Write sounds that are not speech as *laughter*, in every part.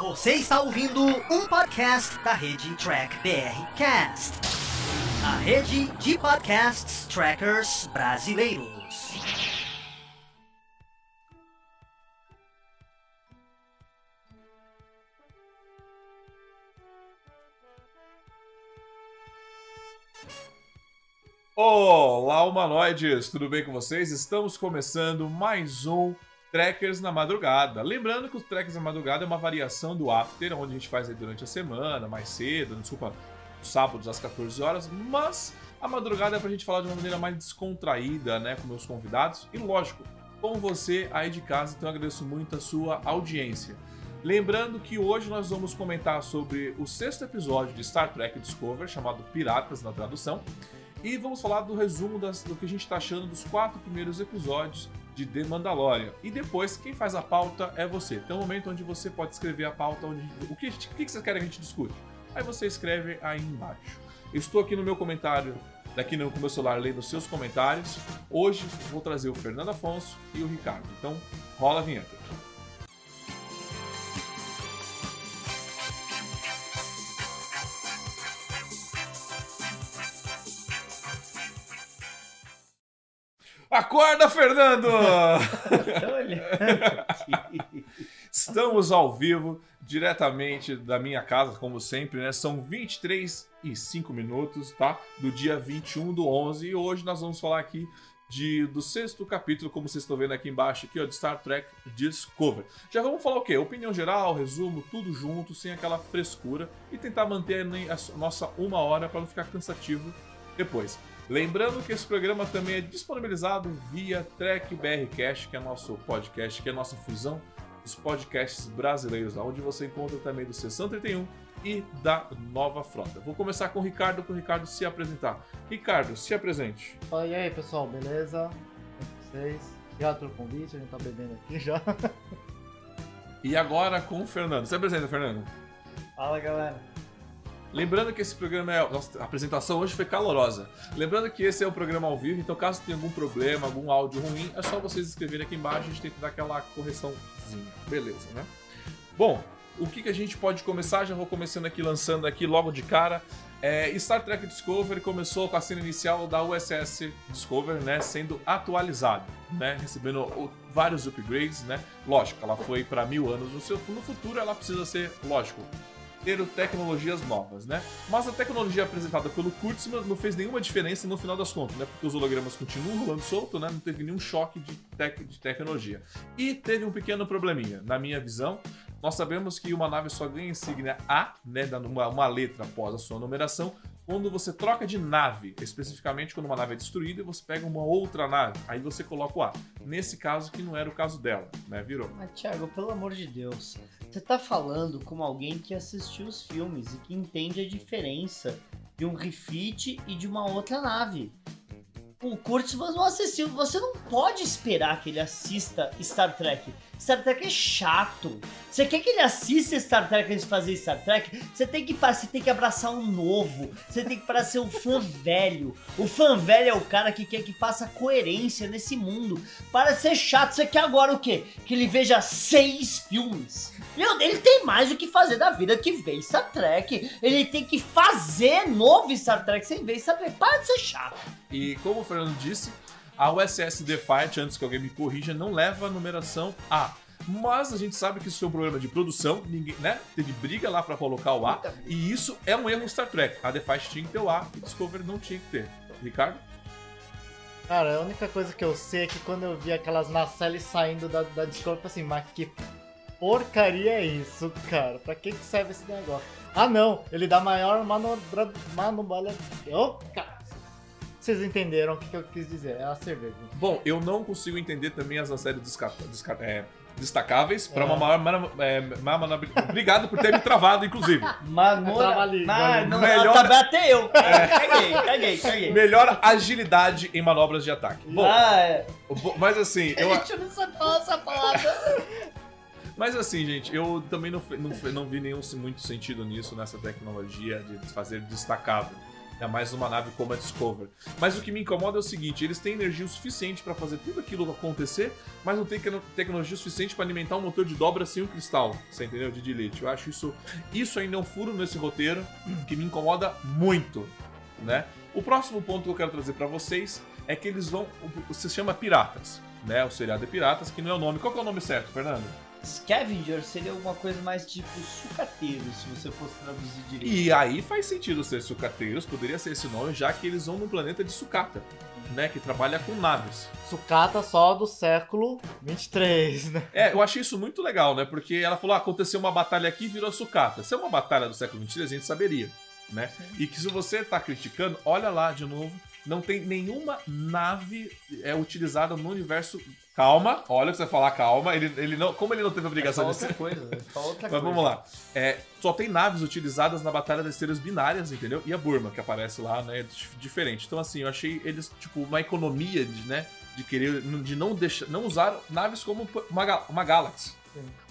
Você está ouvindo um podcast da rede Track BR Cast, a rede de podcasts trackers brasileiros. Olá, humanoides! Tudo bem com vocês? Estamos começando mais um Trekkers na Madrugada. Lembrando que o Trekkers na Madrugada é uma variação do After, onde a gente faz durante a semana, mais cedo, desculpa, sábados às 14 horas, mas a madrugada é pra gente falar de uma maneira mais descontraída, né, com meus convidados e, lógico, com você aí de casa, então agradeço muito a sua audiência. Lembrando que hoje nós vamos comentar sobre o sexto episódio de Star Trek Discovery, chamado Piratas na tradução, e vamos falar do resumo das, do que a gente está achando dos quatro primeiros episódios de The Mandalorian. E depois, quem faz a pauta é você. Tem um momento onde você pode escrever a pauta, onde o que, o que vocês querem que a gente discute. Aí você escreve aí embaixo. Eu estou aqui no meu comentário, daqui no, meu celular, lendo seus comentários. Hoje vou trazer o Fernando Afonso e o Ricardo. Então, rola a vinheta. Acorda, Fernando! *laughs* Estamos ao vivo, diretamente da minha casa, como sempre, né? São 23 e 5 minutos, tá? Do dia 21 do 11. E hoje nós vamos falar aqui de, do sexto capítulo, como vocês estão vendo aqui embaixo, aqui, ó, de Star Trek Discovery. Já vamos falar o quê? Opinião geral, resumo, tudo junto, sem aquela frescura. E tentar manter a nossa uma hora para não ficar cansativo depois. Lembrando que esse programa também é disponibilizado via Trek BR Cash, que é nosso podcast, que é a nossa fusão dos podcasts brasileiros, onde você encontra também do Sessão 31 e da Nova Frota. Vou começar com o Ricardo, para o Ricardo se apresentar. Ricardo, se apresente. Fala e aí, pessoal, beleza? Com vocês? Obrigado pelo convite, a gente tá bebendo aqui já. e agora com o Fernando. Se apresenta, Fernando. Fala, galera. Lembrando que esse programa é. Nossa, a apresentação hoje foi calorosa. Lembrando que esse é o programa ao vivo, então caso tenha algum problema, algum áudio ruim, é só vocês escreverem aqui embaixo, a gente tem que dar aquela correçãozinha. Beleza, né? Bom, o que, que a gente pode começar? Já vou começando aqui, lançando aqui logo de cara. É, Star Trek Discovery começou com a cena inicial da USS Discovery, né, sendo atualizada, né, recebendo o, vários upgrades, né. Lógico, ela foi para mil anos no, seu, no futuro, ela precisa ser, lógico, ter tecnologias novas, né? Mas a tecnologia apresentada pelo Kurtzman não fez nenhuma diferença no final das contas, né? Porque os hologramas continuam rolando solto, né? Não teve nenhum choque de, tec de tecnologia. E teve um pequeno probleminha, na minha visão. Nós sabemos que uma nave só ganha insígnia A, né? Dando uma, uma letra após a sua numeração, quando você troca de nave, especificamente quando uma nave é destruída e você pega uma outra nave, aí você coloca o A. Nesse caso que não era o caso dela, né? Virou. Mas Thiago, pelo amor de Deus, você tá falando como alguém que assistiu os filmes e que entende a diferença de um refit e de uma outra nave o Kurtzman não assistiu. Você não pode esperar que ele assista Star Trek. Star Trek é chato. Você quer que ele assista Star Trek antes de fazer Star Trek? Você tem que você tem que abraçar um novo. Você tem que parecer um fã *laughs* velho. O fã velho é o cara que quer que faça coerência nesse mundo. Para ser chato, você quer agora o quê? Que ele veja seis filmes. Meu, ele tem mais o que fazer da vida que ver Star Trek. Ele tem que fazer novo Star Trek sem ver Star Trek. Para de ser chato. E como o Fernando disse, a USS Defiant, antes que alguém me corrija, não leva a numeração A. Mas a gente sabe que isso foi um problema de produção, ninguém, né? Teve briga lá para colocar o A, e isso é um erro Star Trek. A Defiant tinha que ter o A e Discovery não tinha que ter. Ricardo? Cara, a única coisa que eu sei é que quando eu vi aquelas nacelles saindo da, da Discovery, eu falei assim, mas que porcaria é isso, cara? Pra que, que serve esse negócio? Ah, não, ele dá maior manobra. manobra... Oh, cara. Vocês entenderam o que, que eu quis dizer? É a cerveja. Bom, eu não consigo entender também as séries desca... Desca... É, destacáveis para uma é. maior. É, maior *laughs* Obrigado por ter me travado, inclusive. Mamora. Não, não, melhor... até eu. É. Caguei, caguei, caguei. Melhor agilidade em manobras de ataque. Bom, ah, é. Mas assim. Eu... A gente não sabe falar essa palavra. *laughs* Mas assim, gente, eu também não, não, não vi nenhum muito sentido nisso, nessa tecnologia de fazer destacável. É mais uma nave como a Discover. Mas o que me incomoda é o seguinte: eles têm energia o suficiente para fazer tudo aquilo acontecer, mas não tem tecno- tecnologia suficiente para alimentar um motor de dobra sem um cristal. Você entendeu? De delete. Eu acho isso. Isso ainda é um furo nesse roteiro que me incomoda muito, né? O próximo ponto que eu quero trazer para vocês é que eles vão. o- Se chama Piratas, né? O seriado é Piratas, que não é o nome. Qual é o nome certo, Fernando? Scavenger seria alguma coisa mais tipo sucateiro, se você fosse traduzir direito. E aí faz sentido ser sucateiros, poderia ser esse nome, já que eles vão num planeta de sucata, né? Que trabalha com naves. Sucata só do século 23, né? É, eu achei isso muito legal, né? Porque ela falou: ah, aconteceu uma batalha aqui e virou sucata. Se é uma batalha do século XXIII, a gente saberia, né? E que se você tá criticando, olha lá de novo, não tem nenhuma nave é, utilizada no universo. Calma, olha o que você vai falar, calma. Ele, ele não, como ele não teve É obrigação de ser. outra coisa, é só outra *laughs* Mas coisa. vamos lá. É, só tem naves utilizadas na Batalha das Estrelas Binárias, entendeu? E a Burma, que aparece lá, né? dif- Diferente. Então, assim, eu achei eles, tipo, uma economia de, né? De querer. De não deixar. Não usar naves como uma, uma Galaxy.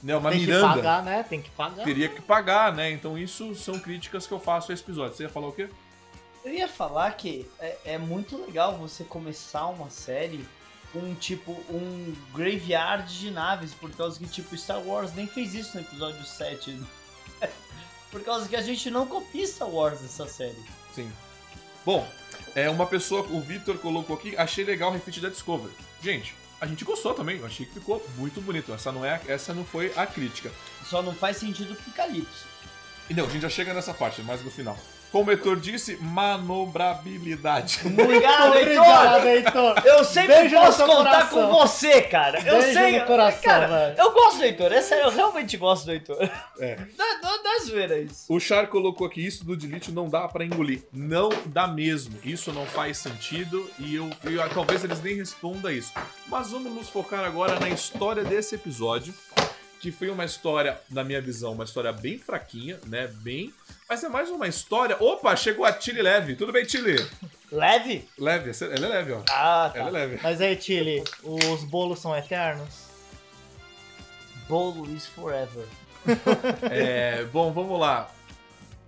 Né? Uma Tem Miranda. que pagar, né? Tem que pagar. Teria que pagar, né? Então, isso são críticas que eu faço a esse episódio. Você ia falar o quê? Eu ia falar que é, é muito legal você começar uma série com tipo um graveyard de naves, por causa que tipo Star Wars nem fez isso no episódio 7. *laughs* por causa que a gente não copia Star Wars nessa série. Sim. Bom, é, uma pessoa, o Victor colocou aqui, achei legal o refit da Discovery. Gente, a gente gostou também, eu achei que ficou muito bonito. Essa não, é, essa não foi a crítica. Só não faz sentido pro Calypso. E não, a gente já chega nessa parte, mais no final. Como o Heitor disse, manobrabilidade. Obrigado, Heitor! Eu sempre Beijo posso contar coração. com você, cara. Eu Beijo sei. no coração, cara, velho. eu gosto do Heitor. É sério, eu realmente gosto do Heitor. É. Não, não, não é zoeira isso. O Char colocou aqui, isso do delete não dá pra engolir. Não dá mesmo. Isso não faz sentido e eu, eu- talvez eles nem respondam isso. Mas vamos nos focar agora na história desse episódio. Que foi uma história, na minha visão, uma história bem fraquinha, né? Bem. Mas é mais uma história. Opa, chegou a Tilly Leve. Tudo bem, Tilly? Leve? Leve, ela é leve, ó. Ah, tá. Ela é leve. Mas aí, Chile, os bolos são eternos? Bolo is forever. *laughs* É, bom, vamos lá.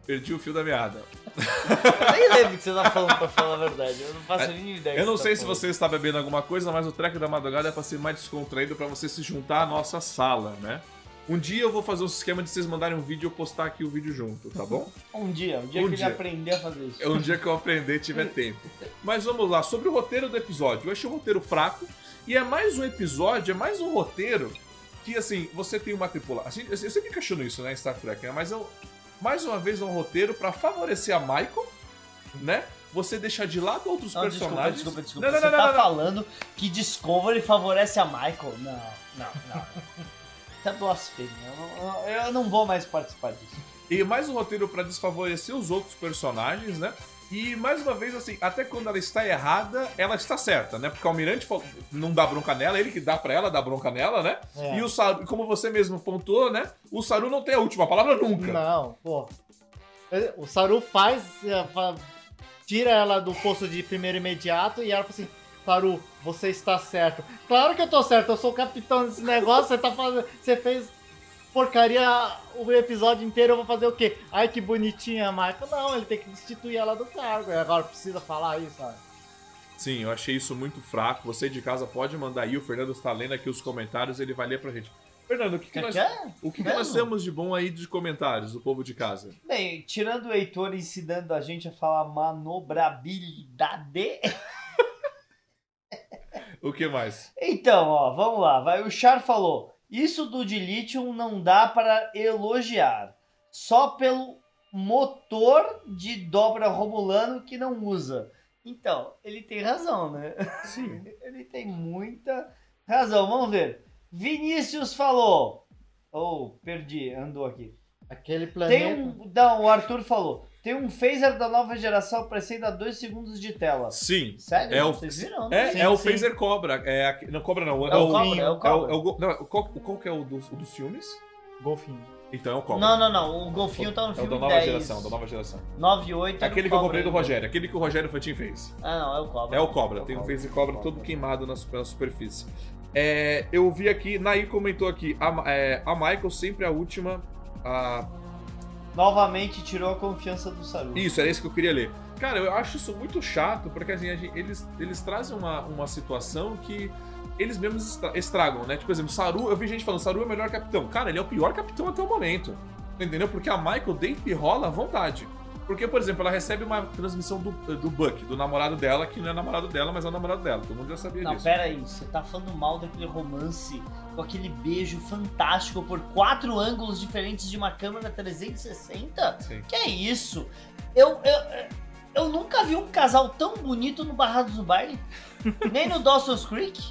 Perdi o fio da meada. Eu nem lembro o que você tá falando, pra falar a verdade. Eu não faço a mínima ideia. É, Eu não sei tá se falando. você está bebendo alguma coisa, mas o track da madrugada é pra ser mais descontraído, pra você se juntar à nossa sala, né? Um dia eu vou fazer um esquema de vocês mandarem um vídeo e eu postar aqui o vídeo junto, tá bom? *laughs* Um dia, um dia Um que dia. ele aprender a fazer isso. É um dia que eu aprender e tiver *laughs* tempo. Mas vamos lá, sobre o roteiro do episódio. Eu achei o roteiro fraco e é mais um episódio, é mais um roteiro que, assim, você tem uma tripulação. Assim, eu sempre questiono isso, né, em Star Trek, né? Mas eu, mais uma vez, é um roteiro pra favorecer a Michael, né? Você deixar de lado outros Não, desculpa, personagens. desculpa, desculpa. Não, não, você não, tá falando que Discovery favorece a Michael? Não, não, não. *laughs* Isso é blasfêmia. Eu não, eu não vou mais participar disso. E mais um roteiro pra desfavorecer os outros personagens, né? E mais uma vez, assim, até quando ela está errada, ela está certa, né? Porque o Almirante não dá bronca nela, ele que dá pra ela, dá bronca nela, né? É. E o Saru, como você mesmo pontuou, né? O Saru não tem a última palavra nunca. Não, pô. O Saru faz, fa- tira ela do posto de primeiro imediato e ela fala assim: Saru, você está certo. Claro que eu tô certo, eu sou o capitão desse negócio, você tá fazendo. Você fez porcaria o episódio inteiro, eu vou fazer o quê? Ai que bonitinha, Michael. Não, ele tem que destituir ela do cargo. Agora precisa falar isso, sabe? Sim, eu achei isso muito fraco. Você de casa pode mandar aí, o Fernando está lendo aqui os comentários, ele vai ler pra gente. Fernando, o que, que nós, Quer? o que, que nós temos de bom aí de comentários do povo de casa? Bem, tirando o Heitor ensinando a gente a falar manobrabilidade. O que mais? Então, ó, vamos lá. Vai, o Char falou: Isso do dilithium não dá para elogiar. Só pelo motor de dobra romulano que não usa. Então, ele tem razão, né? Sim. *laughs* Ele tem muita razão. Vamos ver. Vinícius falou. Oh, perdi, andou aqui. Aquele planeta. Tem um. Não, o Arthur falou. Tem um phaser da nova geração aparecendo a 2 segundos de tela. Sim. Sério? É o- Vocês viram? É, Sim, é o sim. Phaser Cobra. É, aqui- não, Cobra não. É o cobra, é o É o, cobra. é o go- não, qual, qual que é o dos, o dos filmes? Golfinho. Então é o Cobra. Não, não, não. O golfinho tá no É o filme da nova 10. geração, da nova geração. 9 e 8 era o Aquele que eu cobra comprei do. Rogério, aquele que o Rogério Fantin fez. Ah, não, é o cobra. É o Cobra, tem um Phaser Cobra todo queimado na, su- na superfície. É, eu vi aqui, Nair comentou aqui, a, é, a Michael sempre a última. a- Novamente tirou a confiança do Saru. Isso, era isso que eu queria ler. Cara, eu acho isso muito chato, porque assim, gente- eles, eles trazem uma, uma situação que eles mesmos estra- estragam, né? Tipo, por exemplo, Saru, eu vi gente falando, Saru é o melhor capitão. Cara, ele é o pior capitão até o momento. Entendeu? Porque a Michael deita e rola à vontade. Porque, por exemplo, ela recebe uma transmissão do, do Buck, do namorado dela, que não é namorado dela, mas é o namorado dela. Todo mundo já sabia Não, disso. pera aí, você tá falando mal daquele romance com aquele beijo fantástico por quatro ângulos diferentes de uma câmera 360? Sim. Que é isso? Eu, eu, eu nunca vi um casal tão bonito no Barrados do Baile, *laughs* nem no Dawson's Creek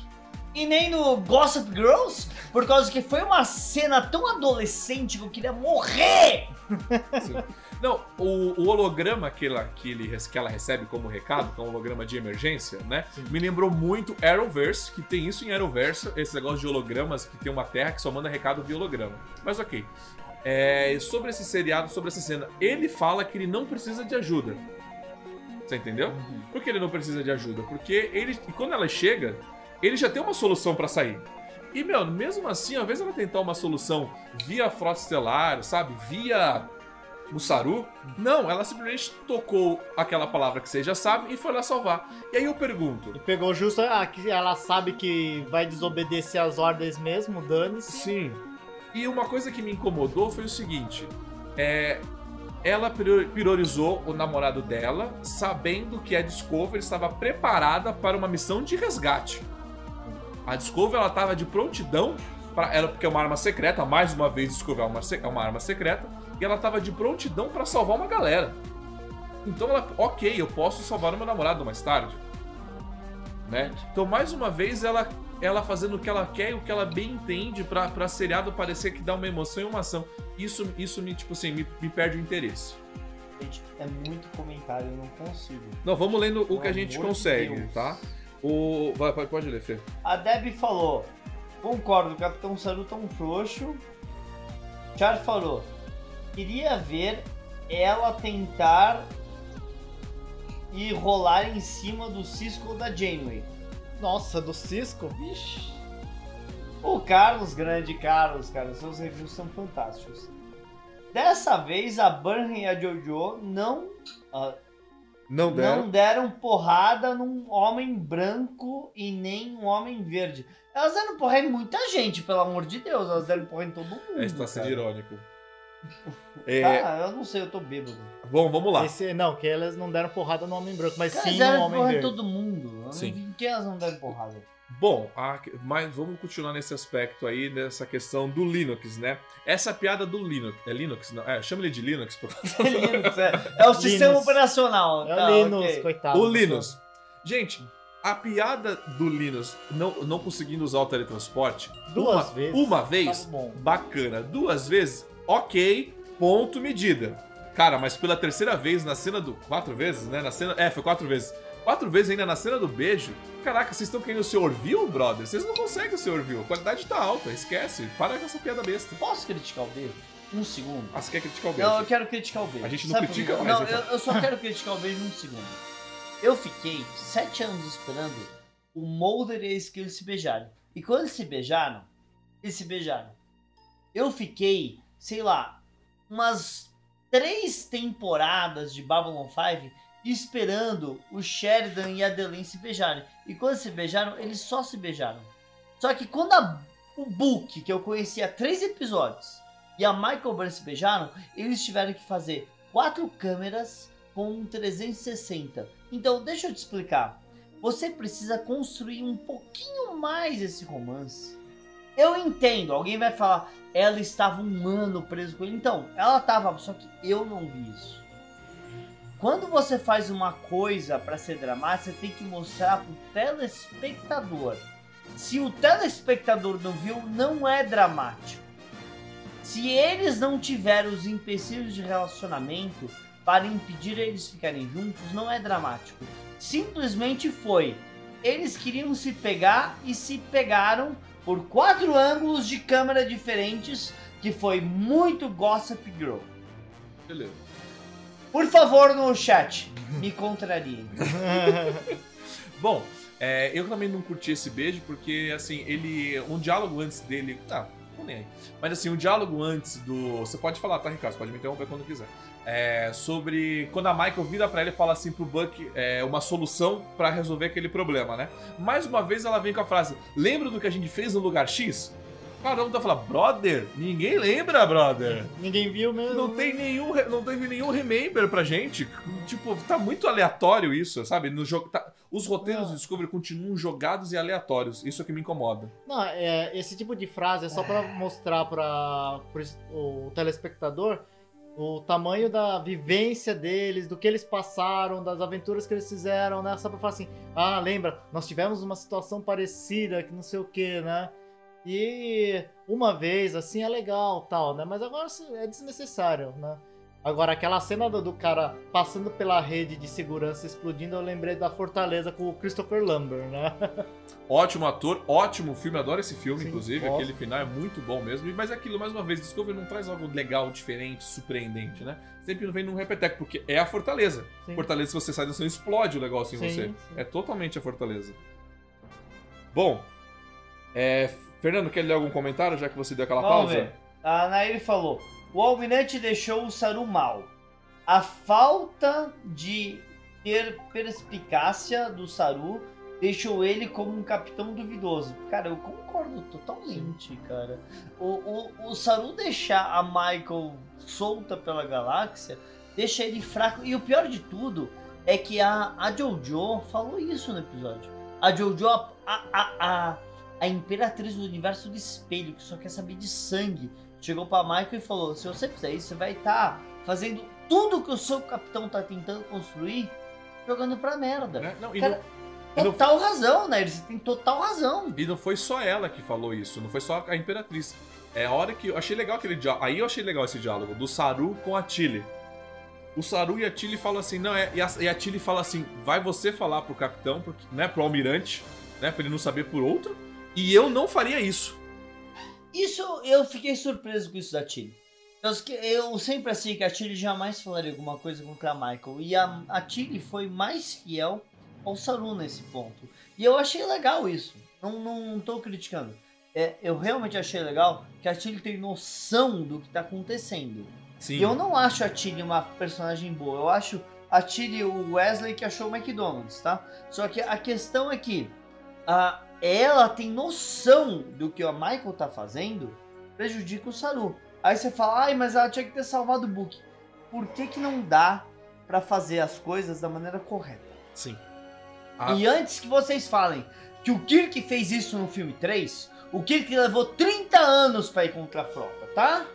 e nem no Gossip Girls, por causa que foi uma cena tão adolescente que eu queria morrer. Não, o, o holograma que ela, que, ele, que ela recebe como recado, que é um holograma de emergência, né? Me lembrou muito Arrowverse, que tem isso em Arrowverse, esse negócio de hologramas, que tem uma terra que só manda recado via holograma. Mas ok. É, sobre esse seriado, sobre essa cena, ele fala que ele não precisa de ajuda. Você entendeu? Por que ele não precisa de ajuda? Porque ele, e quando ela chega, ele já tem uma solução pra sair. E, meu, mesmo assim, ao invés ela tentar uma solução via Frota Estelar, sabe? Via Musaru, não, ela simplesmente tocou aquela palavra que você já sabe e foi lá salvar. E aí eu pergunto, E pegou justo a que ela sabe que vai desobedecer as ordens mesmo, dane-se. Sim. E uma coisa que me incomodou foi o seguinte: é, ela prior- priorizou o namorado dela, sabendo que a Discovery estava preparada para uma missão de resgate. A Discovery ela estava de prontidão para ela, porque é uma arma secreta. Mais uma vez, Discovery é uma, é uma arma secreta. E ela estava de prontidão para salvar uma galera. Então ela, ok, eu posso salvar o meu namorado mais tarde. Né? Então, mais uma vez, ela ela fazendo o que ela quer e o que ela bem entende pra, pra seriado parecer que dá uma emoção e uma ação. Isso, isso me, tipo assim, me, me perde o interesse. Gente, é muito comentário, eu não consigo. Não, vamos lendo o Pelo que a gente consegue, Deus. tá? O. Vai, vai, pode ler, Fê. A Deb falou: Concordo, o Capitão Saru tá um frouxo. Char falou: Queria ver ela tentar e rolar em cima do Cisco ou da Janeway. Nossa, do Cisco? Vixe. O Carlos, grande Carlos, cara, seus reviews são fantásticos. Dessa vez a Burnham e a Jojo não, ah, Não não deram porrada num homem branco e nem um homem verde. Elas deram porrada em muita gente, pelo amor de Deus. Elas deram porrada em todo mundo. É, está sendo irônico. É, Ah, eu não sei, eu tô bêbado. bom, vamos lá. Esse, não, que elas não deram porrada no Homem Branco, mas Elas sim no Homem Verde. todo mundo. Sim. que elas não deram porrada? Bom, a- mas vamos continuar nesse aspecto aí, nessa questão do Linux, né? Essa piada do Linux. É Linux? Não, é, chama ele de Linux, por favor. *laughs* Linux, é, é o sistema Linux. operacional. É tá, o Linux, ok. coitado. O Linus. Gente, a piada do Linus não, não conseguindo usar o teletransporte. Duas uma, vezes. Uma vez, bom. bacana. Duas vezes, ok, ponto, medida. Cara, mas pela terceira vez na cena do. Quatro vezes, né? Na cena. É, foi quatro vezes. Quatro vezes ainda na cena do beijo. Caraca, vocês estão querendo o seu Orville, brother? Vocês não conseguem o seu Orville. A qualidade tá alta, esquece. Para com essa piada besta. Posso criticar o beijo? Um segundo. Ah, você quer criticar o beijo? Não, eu quero criticar o beijo. A gente não Sabe critica mais, Não, então. eu, eu só quero criticar o beijo num segundo. Eu fiquei sete anos esperando o Mulder e a Skill se beijarem. E quando eles se beijaram, eles se beijaram. Eu fiquei, sei lá, umas três temporadas de Babylon 5 esperando o Sheridan e a Delaney se beijarem. E quando se beijaram, eles só se beijaram. Só que quando a- o Book, que eu conheci há três episódios, e a Michael Burns se beijaram, eles tiveram que fazer quatro câmeras com um 360. Então, deixa eu te explicar. Você precisa construir um pouquinho mais esse romance. Eu entendo, alguém vai falar, ela estava um ano preso com ele. Então, ela estava, só que eu não vi isso. Quando você faz uma coisa para ser dramática, você tem que mostrar pro telespectador. Se o telespectador não viu, não é dramático. Se eles não tiveram os empecilhos de relacionamento para impedir eles ficarem juntos, não é dramático. Simplesmente foi. Eles queriam se pegar e se pegaram por quatro ângulos de câmera diferentes, que foi muito Gossip Girl. Beleza. Por favor, no chat, me contrariem. *laughs* Bom, é, eu também não curti esse beijo porque, assim, ele. Um diálogo antes dele. Ah, Tô nem aí. Mas assim, o diálogo antes do. Você pode falar, tá, Ricardo? Você pode me interromper quando quiser. É, sobre quando a Michael vira pra ele e fala assim pro Buck é, uma solução pra resolver aquele problema, né? Mais uma vez ela vem com a frase: Lembra do que a gente fez no lugar X? Cada um tá falando, brother, ninguém lembra, brother. Ninguém viu mesmo. Não tem nenhum, não teve nenhum remember pra gente. Tipo, tá muito aleatório isso, sabe? No jogo, tá- os roteiros Ah. do Discovery continuam jogados e aleatórios. Isso é que me incomoda. Não, é, esse tipo de frase é só pra mostrar para o telespectador o tamanho da vivência deles, do que eles passaram, das aventuras que eles fizeram, né? Só pra falar assim, ah, lembra, nós tivemos uma situação parecida, que não sei o que, né? E uma vez, assim, é legal, tal, né? Mas agora é desnecessário, né? Agora, aquela cena do, do cara passando pela rede de segurança explodindo, eu lembrei da Fortaleza com o Christopher Lambert, né? *laughs* Ótimo ator, ótimo filme, adoro esse filme, Sim, inclusive. gosto. Aquele final é muito bom mesmo. Mas é aquilo, mais uma vez, Discovery não traz algo legal, diferente, surpreendente, né? Sempre vem num repeteco, porque é a Fortaleza. Sim. Fortaleza, se você sai da ação, explode o negócio em Sim, você. É totalmente a Fortaleza. Bom, é, Fernando, quer ler algum comentário, já que você deu aquela Vamos pausa? ver. A Nair falou: o Almirante deixou o Saru mal. A falta de ter perspicácia do Saru deixou ele como um capitão duvidoso. Cara, eu concordo totalmente, cara. O, o, o Saru deixar a Michael solta pela galáxia deixa ele fraco. E o pior de tudo é que a, a Jojo falou isso no episódio. A Jojo, a, a, a, a, a imperatriz do universo do espelho, que só quer saber de sangue, chegou pra Michael e falou: se você fizer isso, você vai estar fazendo tudo que o seu capitão tá tentando construir, jogando pra merda. Né? Não, Cara, não, e não- Total razão, né? Você tem total razão. e não foi só ela que falou isso, não foi só a Imperatriz. É a hora que eu achei legal aquele diálogo. Aí eu achei legal esse diálogo do Saru com a Tilly. O Saru e a Tilly falam assim, não, é, e a, e a Tilly fala assim, vai você falar pro capitão, porque, né, pro almirante, né, pra ele não saber por outro, e eu não faria isso. Isso eu fiquei surpreso com isso da Tilly. Eu, eu sempre achei que a Tilly jamais falaria alguma coisa contra a Michael. E a, a Tilly foi mais fiel ao Saru nesse ponto. E eu achei legal isso. Não, não tô criticando. É, eu realmente achei legal que a Tilly tem noção do que tá acontecendo. Sim. E eu não acho a Tilly uma personagem boa. Eu acho a Tilly o Wesley que achou o McDonald's, tá? Só que a questão é que a, ela tem noção do que a Michael tá fazendo, prejudica o Saru. Aí você fala, ai, mas ela tinha que ter salvado o Book. Por que que não dá pra fazer as coisas da maneira correta? Sim. Ah. E antes que vocês falem que o Kirk fez isso no filme 3, o Kirk levou 30 anos pra ir contra a frota, tá?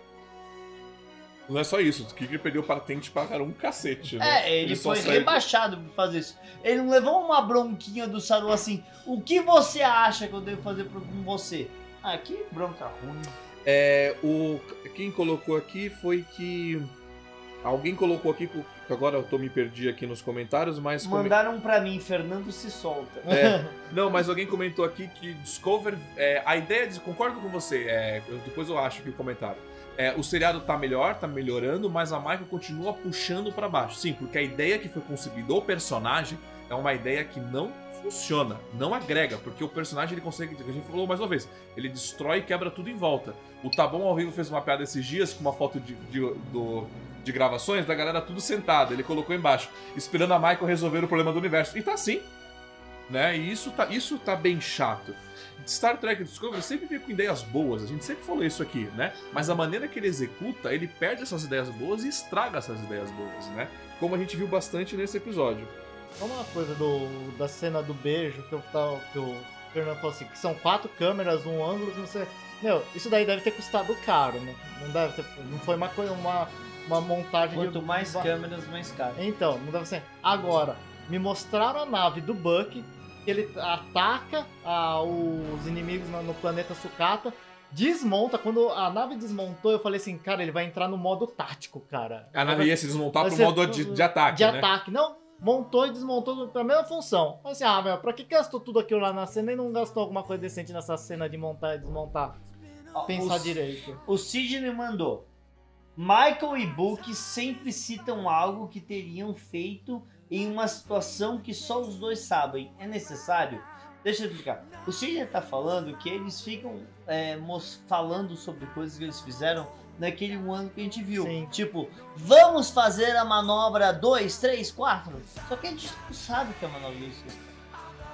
Não é só isso, o Kiki perdeu patente para um cacete, né? É, ele, só foi saiu- rebaixado por fazer isso. Ele não levou uma bronquinha do Saru assim, o que você acha que eu devo fazer com você? Ah, que bronca ruim. É, o, quem colocou aqui foi que. Alguém colocou aqui, agora eu tô me perdi aqui nos comentários, mas. Mandaram pra mim, Fernando se solta. É, *laughs* não, mas alguém comentou aqui que Discover. é, a ideia de. Concordo com você, é, depois eu acho que o comentário. É, o seriado tá melhor, tá melhorando, mas a Michael continua puxando pra baixo. Sim, porque a ideia que foi concebida, o personagem, é uma ideia que não funciona, não agrega, porque o personagem ele consegue. A gente falou mais uma vez, ele destrói e quebra tudo em volta. O Tabão ao vivo fez uma piada esses dias com uma foto de, de, do- de gravações da galera tudo sentada. Ele colocou embaixo, esperando a Michael resolver o problema do universo. E tá assim né? E isso tá, isso tá bem chato. Star Trek Discovery sempre veio com ideias boas, a gente sempre falou isso aqui, né? Mas a maneira que ele executa, ele perde essas ideias boas e estraga essas ideias boas, né? Como a gente viu bastante nesse episódio. Uma coisa do, da cena do beijo que, eu tava, que o Fernando falou assim, que são quatro câmeras, um ângulo que não sei. Meu, isso daí deve ter custado caro, né? Não deve ter. Não foi uma coisa, uma, uma montagem Quanto de. mais uma- câmeras, mais caro. Então, não deve ser. Agora, me mostraram a nave do Buck, que ele ataca ah, os inimigos no, no planeta Sucata, desmonta. Quando a nave desmontou, eu falei assim, cara, ele vai entrar no modo tático, cara. A nave ia se desmontar Vai pro modo de, de ataque, de né? ataque. Não, montou e desmontou pra mesma função. Mas assim, ah, meu, pra que gastou tudo aquilo lá na cena e não gastou alguma coisa decente nessa cena de montar e desmontar? Pensar o- direito. O Sidney mandou. Michael e Book sempre citam algo que teriam feito em uma situação que só os dois sabem. É necessário? Deixa eu explicar. O Sidney tá falando que eles ficam é, falando sobre coisas que eles fizeram naquele um ano que a gente viu. Sim. Tipo, vamos fazer a manobra 2, 3, 4. Só que a gente não sabe o que é a manobra 2, 3, 4.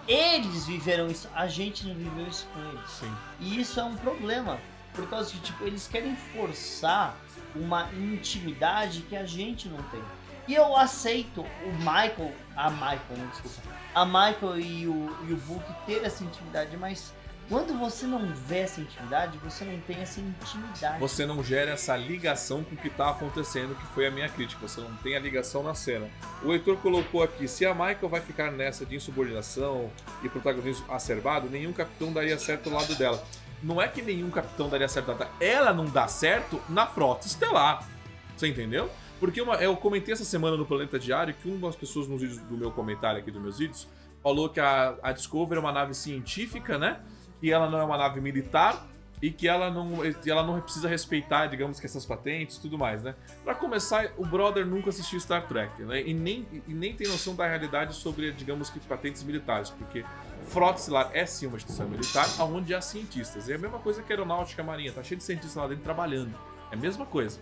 Eles viveram isso, a gente não viveu isso com eles. Sim. E isso é um problema. Por causa que, tipo, eles querem forçar uma intimidade que a gente não tem. E eu aceito o Michael, a Michael, não, desculpa, a Michael e o, e o Book ter essa intimidade, mas quando você não vê essa intimidade, você não tem essa intimidade. Você não gera essa ligação com o que tá acontecendo, que foi a minha crítica. Você não tem a ligação na cena. O Heitor colocou aqui: se a Michael vai ficar nessa de insubordinação e protagonismo acerbado, nenhum capitão daria certo ao lado dela. Não é que nenhum capitão daria certo. Ela não dá certo na frota estelar. Você entendeu? Porque uma- eu comentei essa semana no Planeta Diário que uma das pessoas nos vídeos do meu comentário aqui dos meus vídeos falou que a, a Discovery é uma nave científica, né? Que ela não é uma nave militar e que ela não, e ela não precisa respeitar, digamos que essas patentes e tudo mais, né? Pra começar, o brother nunca assistiu Star Trek, né? E nem, e nem tem noção da realidade sobre, digamos que, patentes militares, porque Frota é sim uma instituição militar, onde há cientistas. É a mesma coisa que a aeronáutica marinha, tá cheio de cientistas lá dentro trabalhando. É a mesma coisa.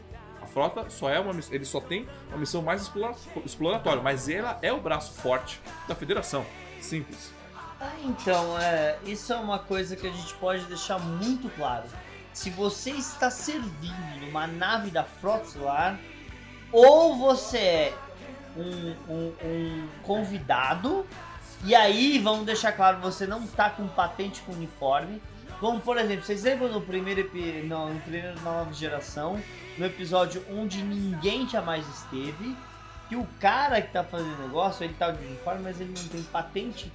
Frota só é uma ele só tem uma missão mais explora- exploratória, mas ela é o braço forte da federação. Simples. Ah, então, é, isso é uma coisa que a gente pode deixar muito claro. Se você está servindo numa nave da Frota Estelar, ou você é um, um- um convidado, e aí vamos deixar claro, você não tá com patente com uniforme. Como por exemplo, vocês lembram no primeiro, no, no primeiro nova geração, no episódio onde ninguém jamais esteve, que o cara que tá fazendo negócio, ele tá de uniforme, mas ele não tem patente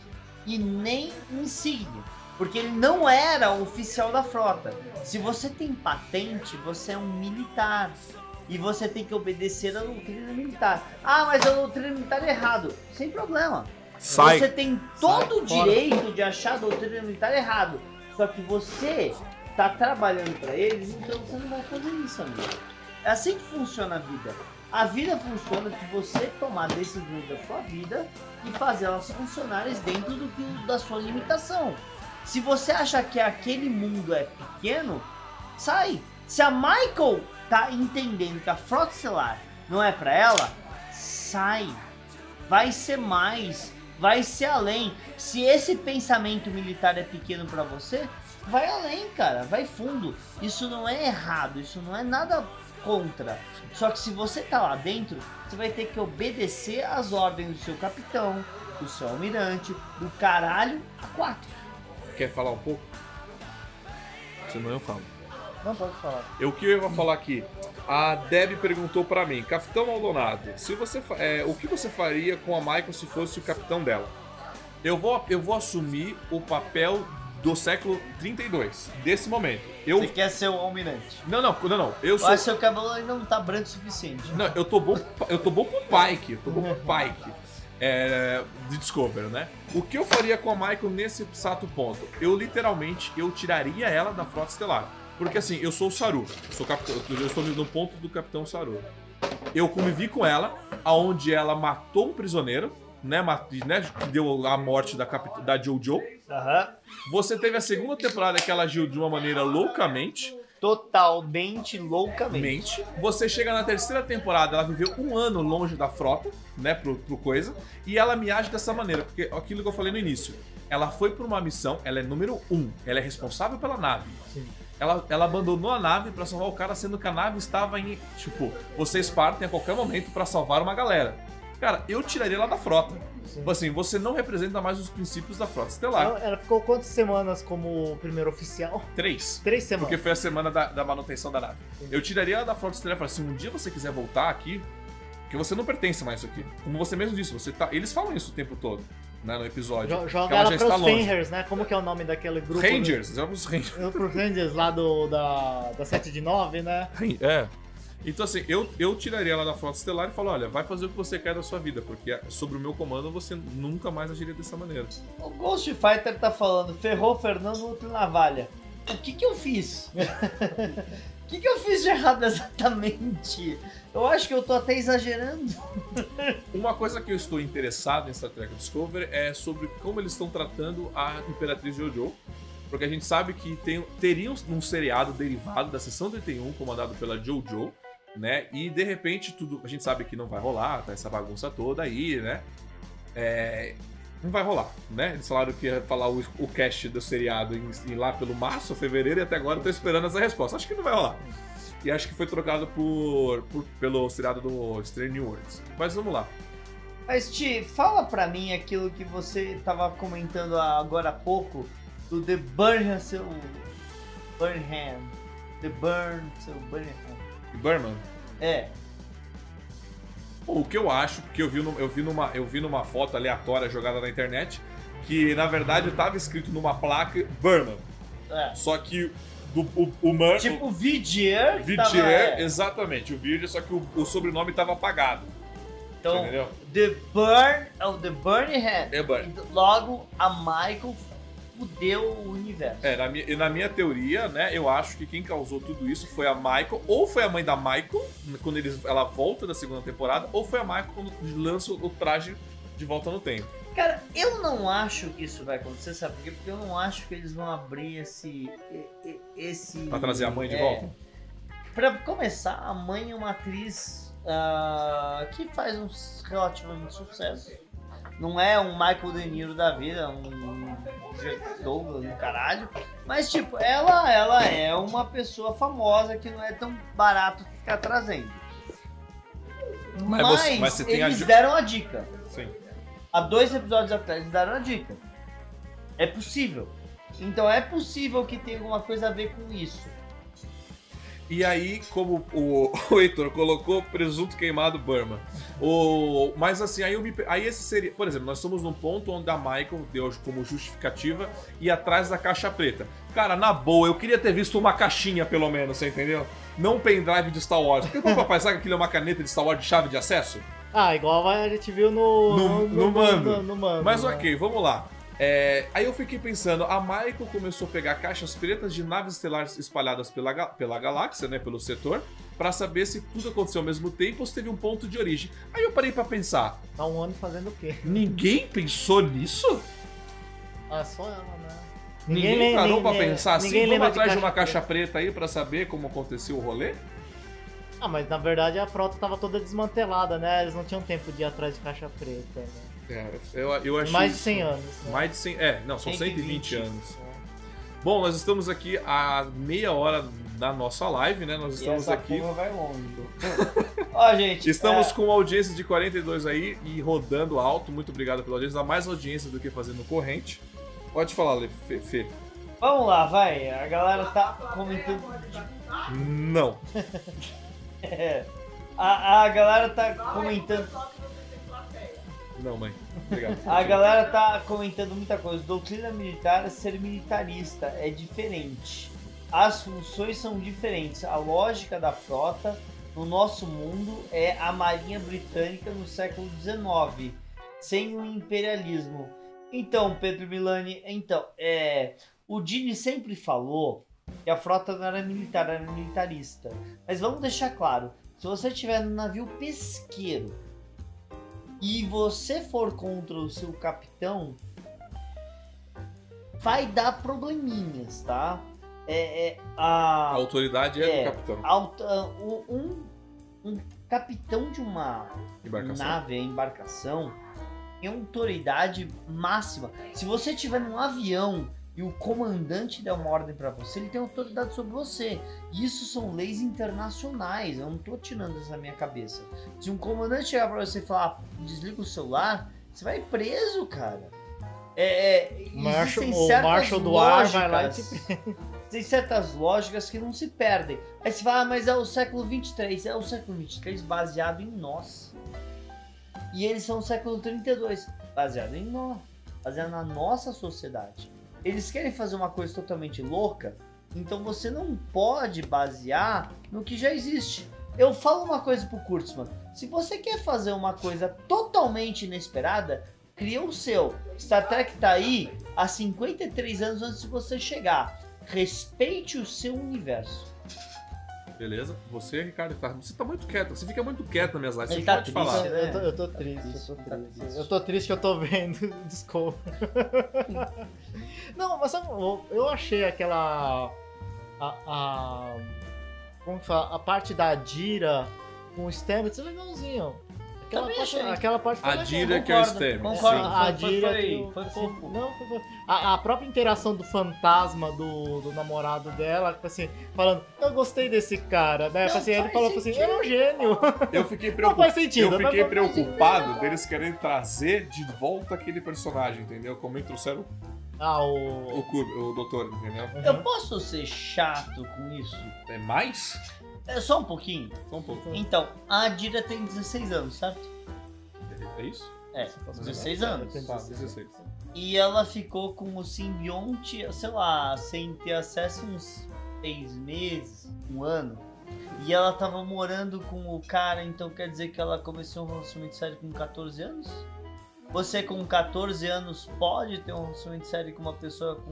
e nem insígnia. Porque ele não era oficial da frota. Se você tem patente, você é um militar. E você tem que obedecer a doutrina militar. Ah, mas a doutrina militar é errado. Sem problema. Sai! Você tem todo o fora. direito de achar a doutrina militar errado. Só que você tá trabalhando para eles, então você não vai fazer isso, amigo. É assim que funciona a vida. A vida funciona de você tomar decisões da sua vida e fazer elas funcionarem dentro do que, da sua limitação. Se você acha que aquele mundo é pequeno, sai. Se a Michael tá entendendo que a frota estelar não é para ela, sai. Vai ser mais, vai ser além. Se esse pensamento militar é pequeno para você, vai além, cara, vai fundo. Isso não é errado, isso não é nada contra. Só que se você tá lá dentro, você vai ter que obedecer às ordens do seu capitão, do seu almirante, do caralho a quatro. Quer falar um pouco? Senão eu falo. Não pode falar. Eu, o que eu ia falar aqui? A Deb perguntou pra mim, Capitão Maldonado, se você, é, o que você faria com a Michael se fosse o capitão dela? Eu vou, eu vou assumir o papel do século 32, desse momento. Eu, Você quer ser o almirante. não, não, não, não. Eu sou, que seu cabelo ainda não tá branco o suficiente. não, eu tô bom, eu tô bom pro Pike, eu tô bom pro *laughs* Pike. É, de Discovery, né? O que eu faria com a Michael nesse exato ponto? Eu literalmente eu tiraria ela da frota estelar. Porque assim, eu sou o Saru, eu, sou capitão, eu estou no ponto do Capitão Saru. Eu convivi com ela, aonde ela matou um prisioneiro, né, né, que deu a morte da, da Jojo. Aham. Você teve a segunda temporada que ela agiu de uma maneira loucamente, Totalmente loucamente. mente. Você chega na terceira temporada, ela viveu um ano longe da frota, né, pro, pro coisa, e ela me age dessa maneira, porque aquilo que eu falei no início, ela foi pra uma missão, ela é número um, ela é responsável pela nave. Ela, ela abandonou a nave pra salvar o cara, sendo que a nave estava em. Tipo, vocês partem a qualquer momento pra salvar uma galera. Cara, eu tiraria ela da frota. Tipo assim, você não representa mais os princípios da frota estelar. Ela, ela ficou quantas semanas como primeiro oficial? Três. Três semanas. Porque foi a semana da, da manutenção da nave. Eu tiraria ela da frota estelar e falaria, se um dia você quiser voltar aqui, que você não pertence mais aqui. Como você mesmo disse, você tá. Eles falam isso o tempo todo, né, no episódio. Joga ela ela já está pros longe. Rangers, né? Como que é o nome daquele grupo? Rangers, joga pros Rangers. Pros Rangers lá do, da, da 7 de 9, né? É. Então, assim, eu, eu tiraria ela da frota estelar e falo: olha, vai fazer o que você quer da sua vida, porque sobre o meu comando você nunca mais agiria dessa maneira. O Ghost Fighter tá falando, ferrou Fernando outro navalha. O que que eu fiz? *laughs* que, que eu fiz de errado exatamente? Eu acho que eu tô até exagerando. *laughs* Uma coisa que eu estou interessado em Star Trek Discovery é sobre como eles estão tratando a Imperatriz Jojo. Porque a gente sabe que tem, teria um seriado derivado da Sessão 31, comandado pela Jojo, né? E de repente tudo. A gente sabe que não vai rolar, tá essa bagunça toda aí, né? É, não vai rolar, né? Eles falaram que ia falar o, o cast do seriado em, em lá pelo março, fevereiro, e até agora eu tô esperando essa resposta. Acho que não vai rolar. E acho que foi trocado por, por pelo seriado do Strange New Worlds. Mas vamos lá. Mas, Ti, fala pra mim aquilo que você tava comentando agora há pouco do The Burnham, seu. Burnham. The Burn, seu Burnham. Burman? É. O que eu acho, porque eu vi, no, eu vi, numa, eu vi numa foto aleatória jogada na internet, que na verdade estava escrito numa placa Burman. é. Só que do, o, o Man. Tipo Vidier. Vidier, é. exatamente, o Vidier, só que o, o sobrenome estava apagado. Então, entendeu? The Burn. É o The Burnham. É Burn. Logo, a Michael fudeu o universo. É, na minha, e na minha teoria, né, eu acho que quem causou tudo isso foi a Michael, ou foi a mãe da Michael, quando eles, ela volta da segunda temporada, ou foi a Michael quando lança o traje de volta no tempo. Cara, eu não acho que isso vai acontecer, sabe por quê? Porque eu não acho que eles vão abrir esse. esse Pra trazer a mãe de é, volta? Pra começar, a mãe é uma atriz ah, que faz um relativamente sucesso. Não é um Michael De Niro da vida, um Douglas do caralho. Mas, tipo, ela, ela é uma pessoa famosa que não é tão barato ficar trazendo. Mas Mas, você- mas você tem a eles di- deram a dica. Sim. Há dois episódios atrás eles deram a dica. É possível. Então é possível que tenha alguma coisa a ver com isso. E aí, como o, *laughs* o Heitor colocou, presunto queimado Burma. O, mas assim, aí, eu me, aí esse seria. Por exemplo, nós somos num ponto onde a Michael deu como justificativa e atrás da caixa preta. Cara, na boa, eu queria ter visto uma caixinha, pelo menos, você entendeu? Não um pendrive de Star Wars. Porque o *laughs* papai sabe que aquilo é uma caneta de Star Wars de chave de acesso? Ah, igual a gente viu no. No- no mando. No, no mando Mas né? ok, vamos lá. É, aí eu fiquei pensando, a Michael começou a pegar caixas pretas de naves estelares espalhadas pela, pela galáxia, né, pelo setor, pra saber se tudo aconteceu ao mesmo tempo ou se teve um ponto de origem. Aí eu parei pra pensar, Tá um ano fazendo o quê? ninguém pensou nisso? Ah, só ela, né? Ninguém, lem- parou nem- pra pensar assim, ninguém vamos atrás de, uma caixa caixa preta aí pra saber como aconteceu o rolê? Ah, mas na verdade a frota tava toda desmantelada, né? Eles não tinham tempo de ir atrás de caixa preta, né? É, eu, eu achei Mais de isso- 100 anos. Né? Mais de 100, é, não, são 120, 120 anos. Bom, nós estamos aqui há meia hora da nossa live, né? Nós E estamos essa aqui porra vai longe. *laughs* Ó, gente. Estamos é, com uma audiência de 42 aí e rodando alto. Muito obrigado pela audiência. Dá mais audiência do que fazendo corrente. Pode falar, Le- Fê. Fê. Vamos lá, vai. A galera tá comentando. Não. *laughs* É, a, a galera tá comentando. Não, mãe. Obrigado. *laughs* A galera tá comentando muita coisa. Doutrina militar é ser militarista, é diferente. As funções são diferentes. A lógica da frota no nosso mundo é a Marinha Britânica no século XIX, sem o imperialismo. Então, Pedro Milani, então, é, o Dini sempre falou que a frota não era militar, era militarista. Mas vamos deixar claro, se você estiver no navio pesqueiro e você for contra o seu capitão, vai dar probleminhas, tá? É, é, A a, autoridade é, É. do capitão. alta, o- um, um capitão de uma Embarcação. nave, embarcação, tem autoridade máxima. Se você estiver num avião e o comandante der uma ordem pra você, ele tem autoridade sobre você. E isso são leis internacionais. Eu não tô tirando isso da minha cabeça. Se um comandante chegar pra você e falar, desliga o celular, você vai preso, cara. É, é, O Marshal- existem o certas Marshal do ar vai lá e lógicas- Tem certas lógicas que não se perdem. Aí você fala, ah, mas é o século 23. É o século 23 baseado em nós. E eles são o século 32, baseado em nós, baseado na nossa sociedade. Eles querem fazer uma coisa totalmente louca, então você não pode basear no que já existe. Eu falo uma coisa pro Kurtzman: se você quer fazer uma coisa totalmente inesperada, cria o seu. Star Trek tá aí há 53 anos antes de você chegar. Respeite o seu universo. Beleza? Você, Ricardo, tá, você tá muito quieto. Você fica muito quieto nas minhas lives. Ele Você tá pode triste, falar. né? Eu tô, eu tô triste, Isso, eu tô tá triste. triste. Eu tô triste que eu tô *laughs* vendo Discovery. Não, mas sabe, eu- achei aquela. A. a como que fala? A parte da Dira com o Stamets legalzinho. Aquela Também parte, achei. aquela parte foi A legal. Dira que é o Stamets. Concordo, A, a foi- Dira foi, que o- foi assim, fofo. Não, foi, foi. A, a própria interação do fantasma do, do namorado dela, tipo assim, falando, eu gostei desse cara, né? Não Tipo assim, ele falou assim, sentido. ele é um gênio. *laughs* Eu fiquei *laughs* Não preocupado. faz sentido. Eu fiquei preocupado deles querem trazer de volta aquele personagem, entendeu? Como eles trouxeram Ah, o, o. Cub- o doutor, entendeu? Eu posso ser chato com isso? É mais? É só um pouquinho. Só um pouco. Então, a Dira tem 16 anos, certo? É isso? É, Tá 16 anos. Tá, 16. E ela ficou com o simbionte, sei lá, sem ter acesso uns seis meses, um ano. E ela tava morando com o cara, então quer dizer que ela começou um relacionamento sério com 14 anos? Você com 14 anos pode ter um relacionamento sério com uma pessoa com.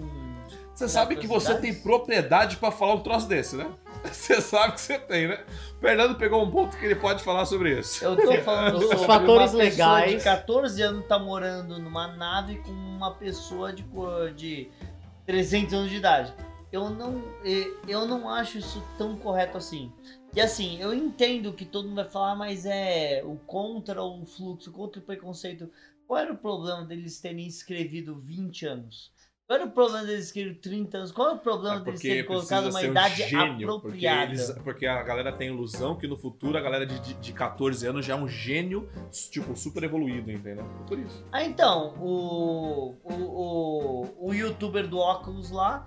Você sabe que você tem propriedade pra falar um troço desse, né? *laughs* Você sabe que você tem, né? O Fernando pegou um ponto que ele pode falar sobre isso. Eu tô falando Os sobre fatores uma pessoa legais. de 14 anos tá morando numa nave com uma pessoa de, de 300 anos de idade. Eu não, eu não acho isso tão correto assim. E assim, eu entendo que todo mundo vai falar, mas é o contra o fluxo, contra o preconceito. Qual era o problema deles terem escrevido 20 anos? Qual era o problema deles escreverem 30 anos? Qual é o problema É deles porque terem colocado uma um idade gênio, porque, apropriada? eles, porque a galera tem ilusão que no futuro a galera de, de, de 14 anos já é um gênio, tipo, super evoluído, entendeu? Por isso. Ah, então, o, o, o, o youtuber do óculos lá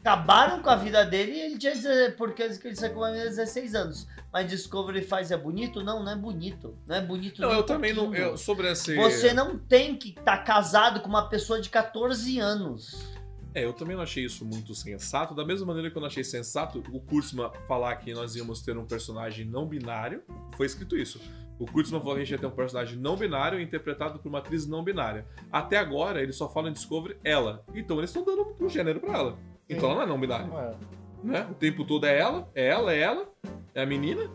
acabaram com a vida dele e ele tinha porque ele saiu com uma menina de 16 anos. Mas Discovery faz é bonito? Não, não é bonito. Não é bonito Não, eu um também não. Eu, sobre esse. Você não tem que estar casado com uma pessoa de 14 anos. É, eu também não achei isso muito sensato. Da mesma maneira que eu não achei sensato o Kurtzman falar que nós íamos ter um personagem não binário. Foi escrito isso. O Kurtzman falou que a gente ia ter um personagem não binário interpretado por uma atriz não binária. Até agora, eles só falam em Discovery ela. Então eles estão dando um gênero pra ela. Então ela não é não binária. É. Né? O tempo todo é ela, é ela, é ela, é a menina.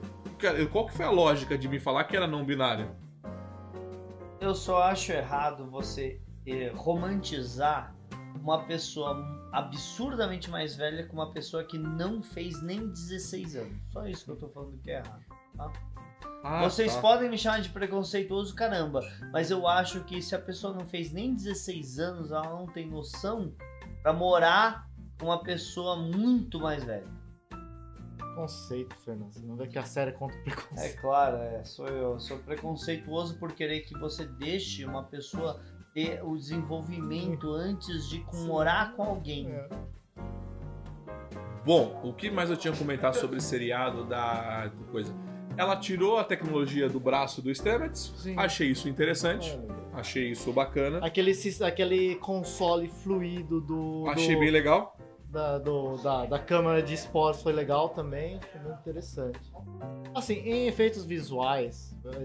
Qual que foi a lógica de me falar que era não binária? Eu só acho errado você eh, romantizar uma pessoa absurdamente mais velha com uma pessoa que não fez nem 16 anos. Só isso que eu tô falando que é errado. Ah, Vocês tá. podem me chamar de preconceituoso, caramba, mas eu acho que se a pessoa não fez nem 16 anos, ela não tem noção pra morar com uma pessoa muito mais velha. Conceito, Fernando. Você não vê que a série contra o É preconceito. claro, é, sou eu. Sou preconceituoso por querer que você deixe uma pessoa ter o desenvolvimento antes de morar com alguém. É. Bom, o que mais eu tinha a comentar sobre esse seriado da coisa? Ela tirou a tecnologia do braço do Stamets. Sim. Achei isso interessante. Achei isso bacana. Aquele, aquele console fluido do. Achei do, bem legal. Da, do- da, da câmera de esportes foi legal também. Foi muito interessante. Assim, em efeitos visuais, a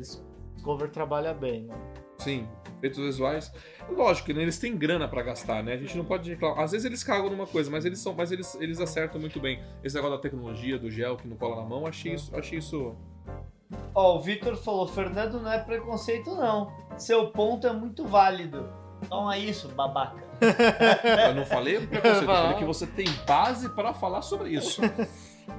Discover trabalha bem, né? Sim, efeitos visuais. Lógico, né, eles têm grana pra gastar, né? A gente não pode reclamar. Às vezes eles cagam numa coisa, mas eles são, mas eles, eles acertam muito bem. Esse negócio da tecnologia, do gel que não cola na mão, achei isso, achei isso. Ó, o Victor falou: Fernando não é preconceito, não. Seu ponto é muito válido. Toma isso, babaca. *laughs* Eu não falei preconceito, eu falei que você tem base pra falar sobre isso.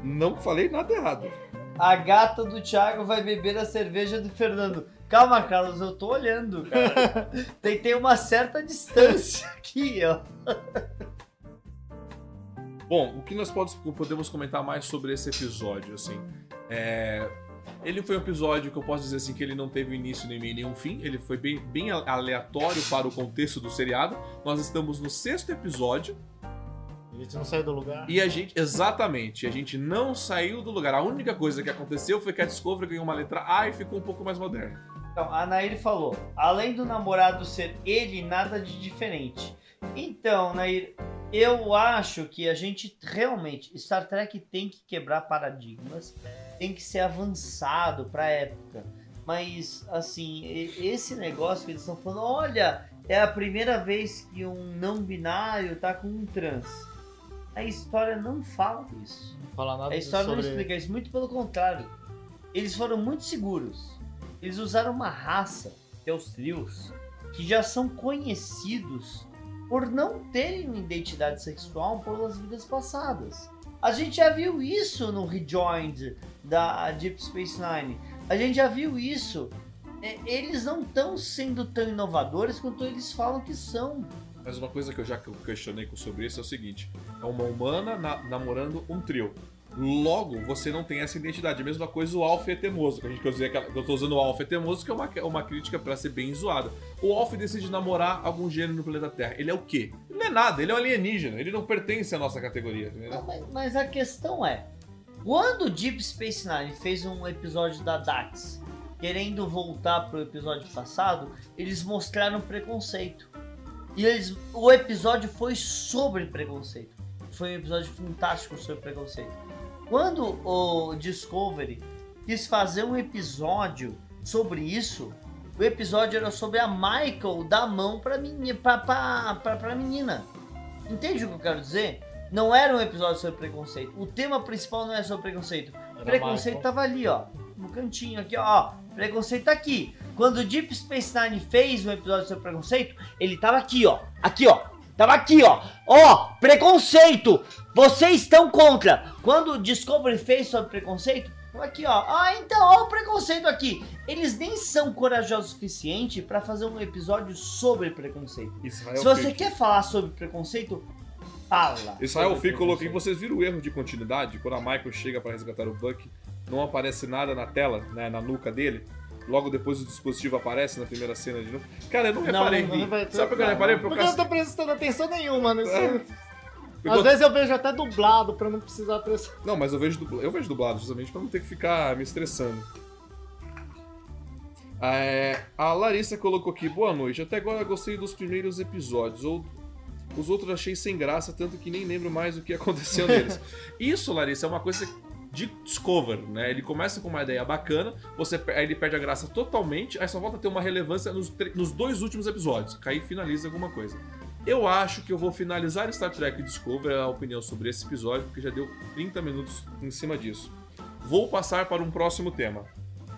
Não falei nada errado. A gata do Thiago vai beber a cerveja do Fernando. Calma, Carlos, eu tô olhando, cara. *laughs* tem, tem uma certa distância aqui, ó. Bom, o que nós pode- podemos comentar mais sobre esse episódio, assim? É, Ele foi um episódio que eu posso dizer assim que ele não teve início nem meio nenhum fim. Ele foi bem, bem aleatório para o contexto do seriado. Nós estamos no sexto episódio A gente não saiu do lugar. e a gente, exatamente, a gente não saiu do lugar. A única coisa que aconteceu foi que a Discovery ganhou uma letra A e ficou um pouco mais moderna. Então, a Nair falou: além do namorado ser ele, nada de diferente. Então, Nair, eu acho que a gente realmente. Star Trek tem que quebrar paradigmas, tem que ser avançado pra época. Mas, assim, esse negócio que eles estão falando: olha, é a primeira vez que um não binário tá com um trans. A história não fala isso. Não fala nada A história sobre... não explica isso, muito pelo contrário. Eles foram muito seguros. Eles usaram uma raça, que é os trios, que já são conhecidos por não terem uma identidade sexual pelas vidas passadas. A gente já viu isso no Rejoined da Deep Space Nine. A gente já viu isso. É, Eles não estão sendo tão inovadores quanto eles falam que são. Mas uma coisa que eu já questionei sobre isso é o seguinte: é uma humana na- namorando um trio. Logo, você não tem essa identidade. A mesma coisa o Alf é teimoso. Que a gente, que eu, usei aquela- que eu tô usando o Alf é teimoso, que é uma, uma crítica pra ser bem zoada. O Alf decide namorar algum gênero no planeta Terra. Ele é o quê? Ele não é nada, ele é um alienígena. Ele não pertence à nossa categoria. Não, mas, mas a questão é, quando Deep Space Nine fez um episódio da Dax, querendo voltar pro episódio passado, eles mostraram preconceito. E eles, o episódio foi sobre preconceito. Foi um episódio fantástico sobre preconceito. Quando o Discovery quis fazer um episódio sobre isso, o episódio era sobre a Michael dar mão pra, meni, pra, pra, pra, pra menina. Entende o que eu quero dizer? Não era um episódio sobre preconceito. O tema principal não é sobre preconceito. Era preconceito Michael. tava ali, ó. No cantinho aqui, ó. Preconceito tá aqui. Quando o Deep Space Nine fez um episódio sobre preconceito, ele tava aqui, ó. Aqui, ó. Tava aqui, ó. Ó, preconceito! Vocês estão contra. Quando o Discovery fez sobre preconceito, aqui, ó. Ah, então, ó o preconceito aqui. Eles nem são corajosos o suficiente pra fazer um episódio sobre preconceito. Israel Se você Fick. quer falar sobre preconceito, fala. Israel Fick colocou aqui, preconceito. vocês viram o erro de continuidade? Quando a Michael chega pra resgatar o Buck, não aparece nada na tela, né, na nuca dele. Logo depois o dispositivo aparece na primeira cena de novo. Cara, eu não Não, reparei. não vai- Sabe por que eu não reparei? Porque Porque eu não tô prestando atenção nenhuma nisso. É. Eu Às tô- vezes eu vejo até dublado pra não precisar prestar. Não, mas eu vejo, dubla- eu vejo dublado justamente pra não ter que ficar me estressando. É, a Larissa colocou aqui, boa noite. Até agora gostei dos primeiros episódios. Ou os outros achei sem graça, tanto que nem lembro mais o que aconteceu neles. *laughs* Isso, Larissa, é uma coisa de Discover, né? Ele começa com uma ideia bacana, você, aí ele perde a graça totalmente, aí só volta a ter uma relevância nos, nos dois últimos episódios. que Aí finaliza alguma coisa. Eu acho que eu vou finalizar Star Trek Discovery, a opinião sobre esse episódio, porque já deu 30 minutos em cima disso. Vou passar para um próximo tema.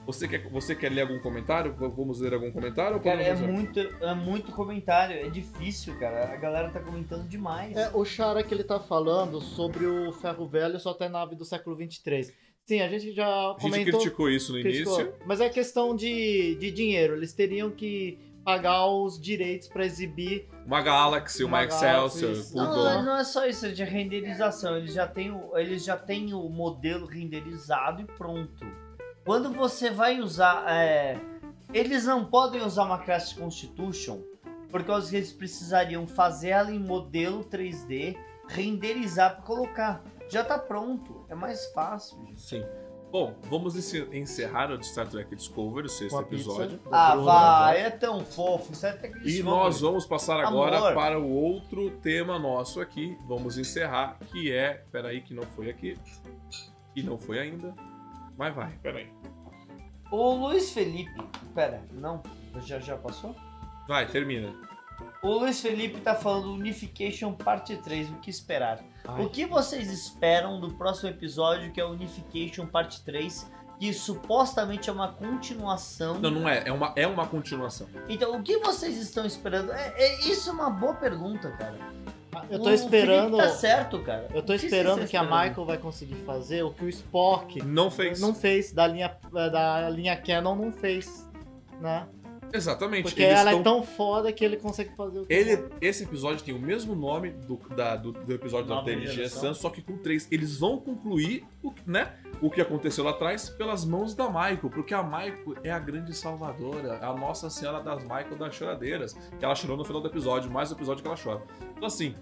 Você quer, você quer ler algum comentário? Vamos ler algum comentário? ou Cara, é muito, é muito comentário, é difícil, cara. A galera tá comentando demais. É, o Chara que ele tá falando sobre o ferro velho só ter nave do século 23. Sim, a gente já A gente comentou. criticou isso no criticou, início. Mas é questão de, de dinheiro. Eles teriam que pagar os direitos pra exibir. Uma Galaxy, uma, Uma Excelsior, Galaxy. Não, não, é só isso, é de renderização. Eles já têm o, eles já têm o modelo renderizado e pronto. Quando você vai usar. é, eles não podem usar uma Crash Constitution, por causa que eles precisariam fazer ela em modelo 3D, renderizar para colocar. Já tá pronto, é mais fácil. gente. Sim. Bom, vamos encer- encerrar o Star Trek Discovery, o sexto episódio. Ah, vai, é tão fofo. Isso é até que E nós vamos passar agora Amor. para o outro tema nosso aqui. Vamos encerrar, que é. Peraí, que não foi aqui. E não foi ainda. Mas vai, peraí. O Luiz Felipe. Pera, não? Já, já passou? Vai, termina. O Luiz Felipe tá falando Unification Parte 3, o que esperar? Ai. O que vocês esperam do próximo episódio, que é Unification Parte 3, que supostamente é uma continuação? Não, não é. É uma, é uma continuação. Então, o que vocês estão esperando? É, é- isso é uma boa pergunta, cara. Eu O tô esperando. Felipe tá certo, cara. Eu tô O que esperando que a esperando? Michael vai conseguir fazer o que o Spock Não fez. não fez da linha da linha Canon não fez, né? Exatamente. Porque Eles ela tão- é tão foda que ele consegue fazer o que Ele, esse episódio tem o mesmo nome do, da- do, do episódio da TNG. Sun, só que com três. Eles vão concluir o, que- né, o que aconteceu lá atrás pelas mãos da Michael, porque a Michael é a grande salvadora, a Nossa Senhora das Michael das choradeiras, que ela chorou no final do episódio, mais o episódio que ela chora. Então assim,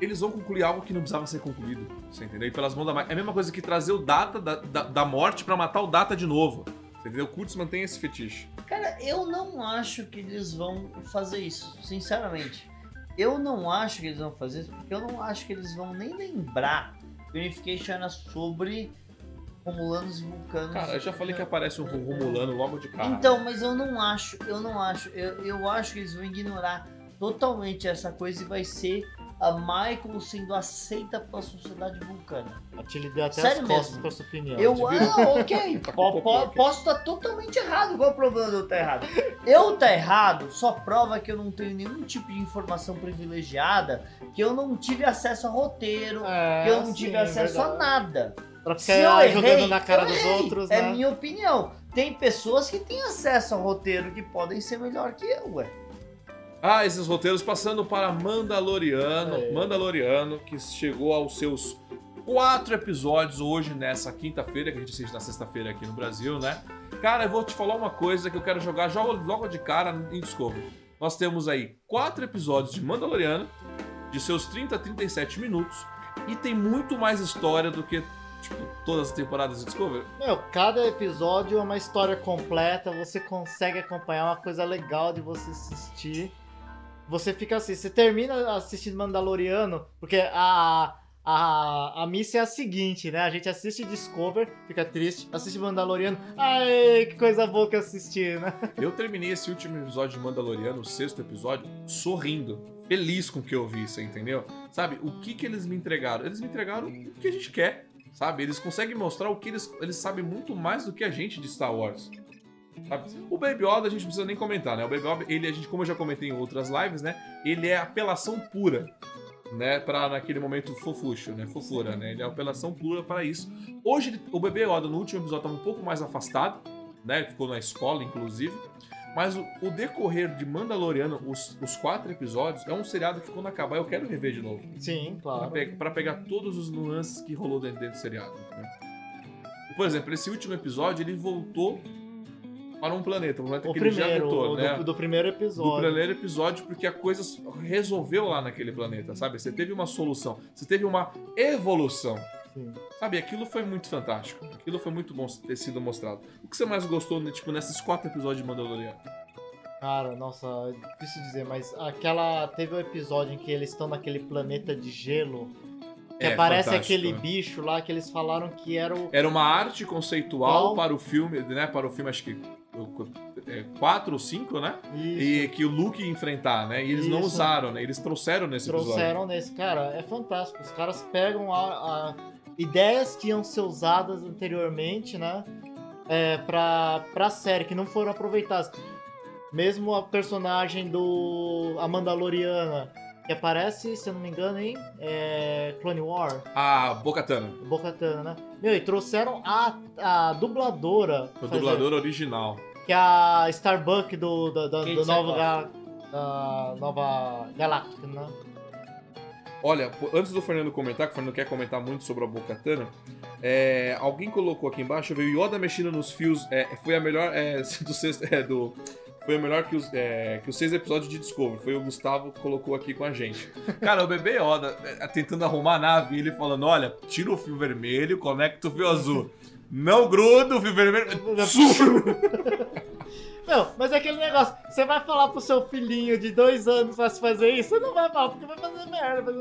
eles vão concluir algo que não precisava ser concluído, você entendeu? E pelas mãos da Michael. É a mesma coisa que trazer o Data da, da, da morte pra matar o Data de novo. Você entendeu? O Kurtz mantém esse fetiche. Cara, eu não acho que eles vão fazer isso, sinceramente. Eu não acho que eles vão fazer isso, porque eu não acho que eles vão nem lembrar que Unification era sobre Romulanos e Vulcanos. Cara, eu já falei que aparece um Romulano logo de cara. Então, mas eu não acho, eu não acho. Eu, eu acho que eles vão ignorar totalmente essa coisa e vai ser a Michael sendo aceita pela sociedade vulcana. A Tilly deu até Sério as costas mesmo? com a sua opinião. Eu, ah, ok, Tá po- po- posso estar totalmente errado. Qual é o problema de eu estar errado? Eu estar errado só prova que eu não tenho nenhum tipo de informação privilegiada, que eu não tive acesso a roteiro, É, que eu não sim, tive acesso a nada. Pra Se eu ficar errei, jogando na cara dos outros, É né? minha opinião. Tem pessoas que têm acesso a roteiro que podem ser melhor que eu, ué. Ah, esses roteiros passando para Mandaloriano. É. Mandaloriano, que chegou aos seus quatro episódios hoje, nessa quinta-feira, que a gente assiste na sexta-feira aqui no Brasil, né? Cara, eu vou te falar uma coisa que eu quero jogar logo de cara em Discovery. Nós temos aí quatro episódios de Mandaloriano, de seus 30 a 37 minutos, e tem muito mais história do que, tipo, todas as temporadas de Discovery. Meu, cada episódio é uma história completa, você consegue acompanhar uma coisa legal de você assistir. Você fica assim, você termina assistindo Mandaloriano, porque a, a, a missa é a seguinte, né? A gente assiste Discover, fica triste, assiste Mandaloriano, ai, que coisa boa que eu assisti, né? Eu terminei esse último episódio de Mandaloriano, o sexto episódio, sorrindo, feliz com o que eu vi, você entendeu? Sabe, o que que eles me entregaram? Eles me entregaram o que a gente quer, sabe? Eles conseguem mostrar o que eles, eles sabem muito mais do que a gente de Star Wars. Sabe? O Baby Yoda a gente não precisa nem comentar, né? O Baby Yoda, ele, a gente, como eu já comentei em outras lives, né? Ele é apelação pura, né? Pra naquele momento fofucho, né? Fofura, né? Ele é apelação pura para isso. Hoje, ele- o Baby Yoda no último episódio estava um pouco mais afastado, né? Ficou na escola, inclusive. Mas o, o decorrer de Mandaloriano, os, os quatro episódios, é um seriado que quando acabar eu quero rever de novo. Sim, Pra, claro. pe- pra pegar todos os nuances que rolou dentro, dentro do seriado. entendeu? Por exemplo, esse último episódio ele voltou para um planeta, um planeta O que ele já primeiro, voltou, o né? do, do primeiro do episódio. primeiro episódio, porque a coisa resolveu lá naquele planeta, sabe? Você teve uma solução, você teve uma evolução. Sim. Sabe, aquilo foi muito fantástico. Aquilo foi muito bom ter sido mostrado. O que você mais gostou, né, tipo, nesses quatro episódios de Mandaloriano? Cara, nossa, é difícil dizer, mas aquela. Teve um episódio em que eles estão naquele planeta de gelo. Que É, aparece aquele né? bicho lá que eles falaram que era o. Era uma arte conceitual Qual? para o filme, né? Para o filme, acho que quatro ou cinco, né? Isso. E que o Luke enfrentar, né? E eles não Isso. usaram, né? Eles trouxeram nesse episódio. trouxeram nesse. Cara, é fantástico. Os caras pegam a, a- ideias que iam ser usadas anteriormente, né? É, pra, pra série, que não foram aproveitadas. Mesmo a personagem do. A Mandaloriana, que aparece, se eu não me engano, em é, Clone War, A Bocatana, Bocatana, né? Meu, e trouxeram a, a dubladora. o fazer- dublador original. Que é a Starbuck do, do, do, do Nova, Sackhoff. Ga- da Nova Galáctica, né? Olha, antes do Fernando comentar, que o Fernando quer comentar muito sobre a Bocatana, é, alguém colocou aqui embaixo, eu vi o Yoda mexendo nos fios, é, foi a melhor é, *laughs* do sexto, é, do foi o melhor que os, é, que os seis episódios de Discovery. Foi o Gustavo que colocou aqui com a gente. Cara, o bebê Yoda é, tentando arrumar a nave e ele falando: olha, tira o fio vermelho, conecta o fio azul. *laughs* Não gruda o fio vermelho. Sur! *laughs* Não, mas é aquele negócio, você vai falar pro seu filhinho de dois anos pra se fazer isso? Você não vai falar, porque vai fazer merda.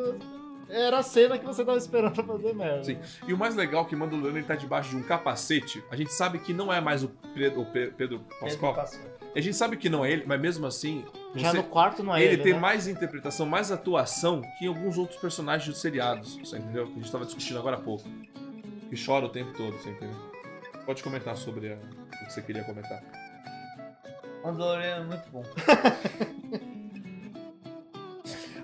Era a cena que você tava esperando pra fazer merda. Sim. E o mais legal é que Mandaloriano ele tá debaixo de um capacete. A gente sabe que não é mais o Pedro, o Pe- Pedro Pascal. A gente sabe que não é ele, mas mesmo assim. Já você- no quarto não é ele, ele, tem né? mais interpretação, mais atuação que alguns outros personagens dos seriados. Você entendeu? Que a gente tava discutindo agora há pouco. Que chora o tempo todo, você entendeu? Pode comentar sobre a- o que você queria comentar. Mandaloriano é muito bom. *laughs*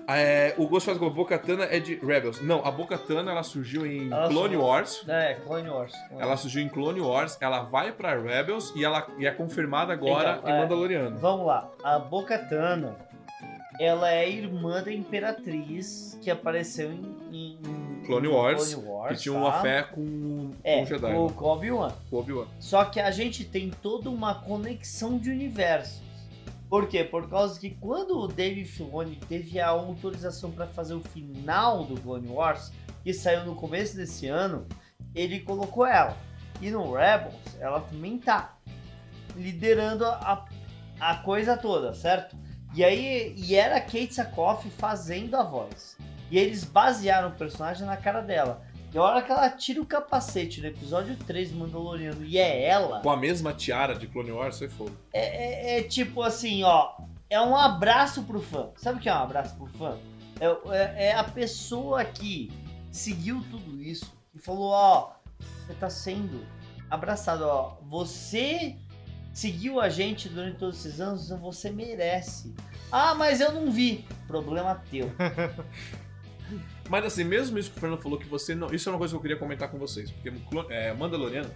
É, o Ghost faz com a Bocatana é de Rebels. Não, a Bocatana ela surgiu em Ela Clone surgiu- Wars. É, Clone Wars. Ela surgiu em Clone Wars, ela vai pra Rebels e ela e é confirmada agora Então, em é. Mandaloriano. Vamos lá. A Bocatana, ela é irmã da Imperatriz que apareceu em- em Clone Wars, Clone Wars, que tinha tá? uma fé com, com É, o Jedi. com, né? com Obi-Wan. Com o Obi-Wan. Só que a gente tem toda uma conexão de universos. Por quê? Por causa que quando o Dave Filoni teve a autorização para fazer o final do Clone Wars, que saiu no começo desse ano, ele colocou ela. E no Rebels, ela também tá liderando a, a coisa toda, certo? E aí, e era Kate Sackhoff fazendo a voz. E eles basearam o personagem na cara dela. E a hora que ela tira o capacete no episódio 3 do Mandaloriano e é ela, Com a mesma tiara de Clone Wars, foi fogo. é, é- é tipo assim, ó. É um abraço pro fã. Sabe o que é um abraço pro fã? É, é- é a pessoa que seguiu tudo isso e falou, ó, você tá sendo abraçado, ó. Você seguiu a gente durante todos esses anos, então você merece. Ah, mas eu não vi. Problema teu. *laughs* Mas assim, mesmo isso que o Fernando falou, que você não. Isso é uma coisa que eu queria comentar com vocês. Porque é, Mandaloriano,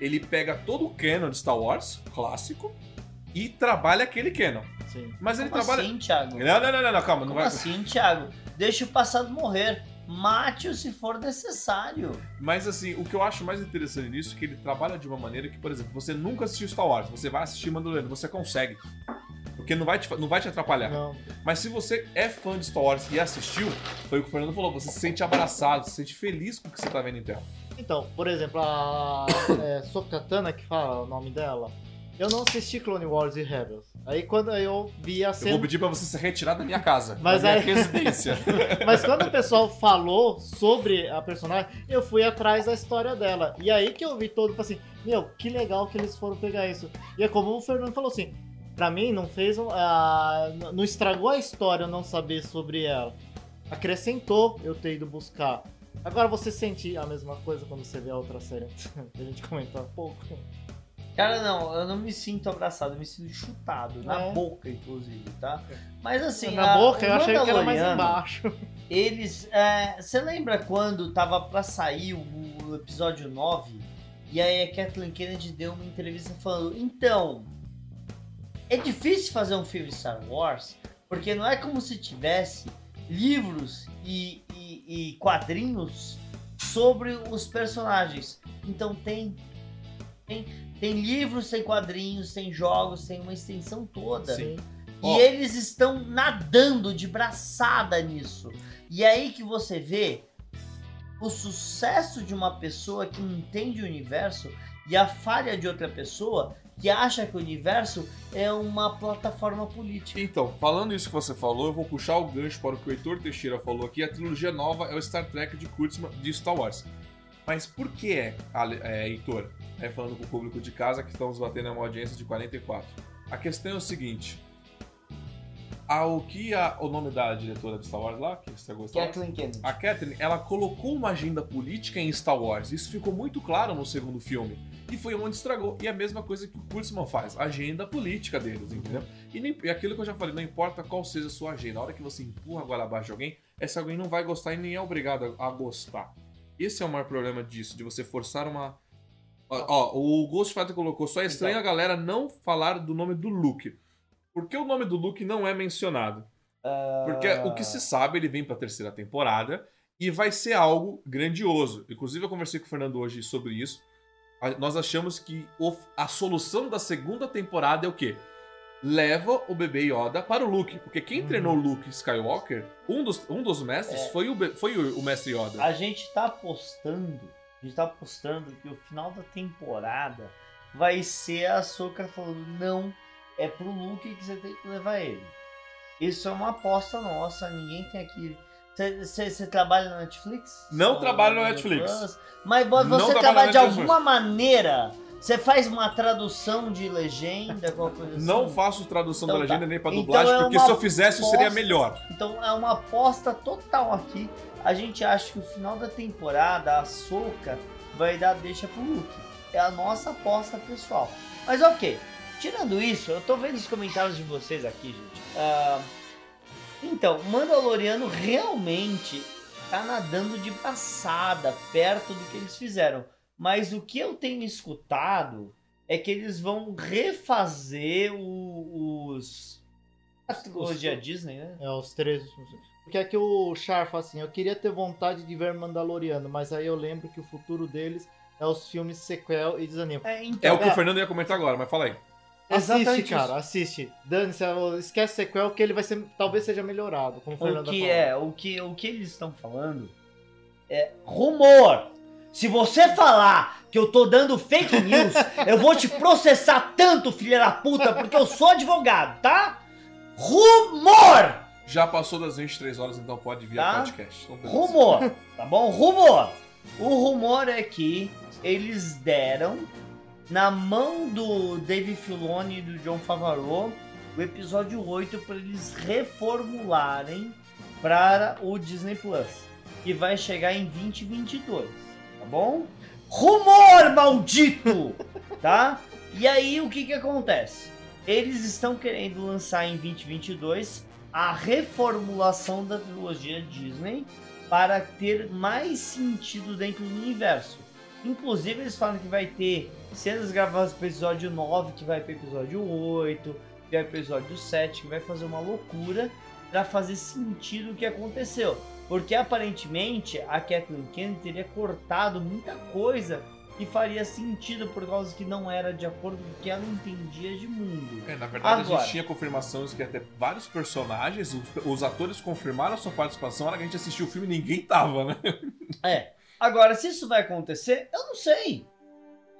ele pega todo o canon de Star Wars, clássico, e trabalha aquele canon. Sim. Mas ele Como trabalha. assim, Thiago? Não, não, não, não, não, calma, não Como vai. assim, Thiago? Deixa o passado morrer. Mate-o se for necessário. Mas assim, o que eu acho mais interessante nisso é que ele trabalha de uma maneira que, por exemplo, você nunca assistiu Star Wars, você vai assistir Mandaloriano, você consegue. Porque não vai te, não vai te atrapalhar. Não. Mas se você é fã de Star Wars e assistiu, foi o que o Fernando falou, você se sente abraçado, se sente feliz com o que você tá vendo em tela. Então, por exemplo, a *coughs* é, Sokatana, que fala o nome dela, eu não assisti Clone Wars e Rebels. Aí quando eu vi a Eu cena. vou pedir pra você se retirar da minha casa, Mas da minha aí- residência. *laughs* Mas quando o pessoal falou sobre a personagem, eu fui atrás da história dela. E aí que eu vi todo, falei assim, meu, que legal que eles foram pegar isso. E é como o Fernando falou assim, pra mim não fez, n- não estragou a história eu não saber sobre ela. Acrescentou eu ter ido buscar. Agora você sente a mesma coisa quando você vê a outra série *laughs* a gente comentou há pouco. Cara, não, eu não me sinto abraçado, eu me sinto chutado. Na É. boca, inclusive, tá? Mas assim. Na a- boca eu achei que era mais embaixo. Eles. é, Você lembra quando tava pra sair o, o episódio 9? E aí a Kathleen Kennedy deu uma entrevista falando: então. É difícil fazer um filme Star Wars, porque não é como se tivesse livros e, e- e quadrinhos sobre os personagens. Então tem. Tem, tem livros, tem quadrinhos, tem jogos, tem uma extensão toda. Sim. E Ó. eles estão nadando de braçada nisso. E é aí que você vê o sucesso de uma pessoa que entende o universo e a falha de outra pessoa que acha que o universo é uma plataforma política. Então, falando isso que você falou, eu vou puxar o gancho para o que o Heitor Teixeira falou aqui. A trilogia nova é o Star Trek de Kurtzman de Star Wars. Mas por que é, é Heitor? É falando com o público de casa que estamos batendo uma audiência de 44. A questão é o seguinte. Ao que a, o nome da diretora de Star Wars lá, que estragou Star Wars? Kathleen Kennedy. A Catherine, ela colocou uma agenda política em Star Wars. Isso ficou muito claro no segundo filme. E foi onde estragou. E é a mesma coisa que o Kurtzman faz. Agenda política deles, entendeu? E, nem, e aquilo que eu já falei, não importa qual seja a sua agenda. A hora que você empurra a goela abaixo de alguém, esse alguém não vai gostar e nem é obrigado a, a gostar. Esse é o maior problema disso, de você forçar uma... Ó, ó, o Ghostfighter colocou, só é estranho a galera não falar do nome do Luke. Por que o nome do Luke não é mencionado? Porque o que se sabe, ele vem pra terceira temporada e vai ser algo grandioso. Inclusive, eu conversei com o Fernando hoje sobre isso. A- Nós achamos que a solução da segunda temporada é o quê? Leva o bebê Yoda para o Luke. Porque quem Uhum. treinou o Luke Skywalker, um dos, um dos mestres, foi, o, foi o, o mestre Yoda. A gente tá apostando, a gente tá apostando que o final da temporada vai ser a Soca falando, não, é pro Luke que você tem que levar ele. Isso é uma aposta nossa, ninguém tem aqui. Você trabalha na Netflix? Não Ou trabalho na Netflix. Plus? Mas vo- Não você trabalho trabalha de alguma maneira? Você faz uma tradução de legenda, qualquer coisa assim? Não faço tradução Então da legenda tá. nem pra Então dublagem, é porque se eu fizesse, isso seria aposta. melhor. Então é uma aposta total aqui. A gente acha que o final da temporada, a Soca vai dar deixa pro Luke. É a nossa aposta pessoal. Mas ok, tirando isso, eu tô vendo os comentários de vocês aqui, gente. Ah, então, Mandaloriano realmente tá nadando de passada perto do que eles fizeram. Mas o que eu tenho escutado é que eles vão refazer o- os. A trilogia Disney, né? É, os três. Porque é que o Char fala assim, eu queria ter vontade de ver Mandaloriano, mas aí eu lembro que o futuro deles é os filmes sequel e desanimo. É, então, É o que É. o Fernando ia comentar agora, mas fala aí. Assiste, Exatamente cara, assiste. Dane-se, esquece sequel que ele vai ser, talvez seja melhorado, como o Fernando que falou. é, o que, o que eles estão falando é rumor. Se você falar que eu tô dando fake news, *laughs* eu vou te processar tanto, filha da puta, porque eu sou advogado, tá? Rumor! Já passou das 23 horas, então pode vir Tá. a podcast. Então. Rumor, tá bom? Rumor. O rumor é que eles deram na mão do Dave Filoni e do John Favreau o episódio 8 para eles reformularem para o Disney Plus. E vai chegar em 2022, tá bom? Rumor maldito! *laughs* Tá? E aí o que que acontece? Eles estão querendo lançar em 2022 a reformulação da trilogia Disney para ter mais sentido dentro do universo. Inclusive, eles falam que vai ter cenas gravadas pro episódio 9, que vai pro episódio 8, que vai pro episódio 7, que vai fazer uma loucura para fazer sentido o que aconteceu. Porque aparentemente a Kathleen Kennedy teria cortado muita coisa que faria sentido por causa que não era de acordo com o que ela entendia de mundo. É, na verdade, a Agora. gente tinha confirmações que até vários personagens, os, os atores confirmaram a sua participação, na hora que a gente assistiu o filme, ninguém tava, né? É. Agora, se isso vai acontecer, eu não sei.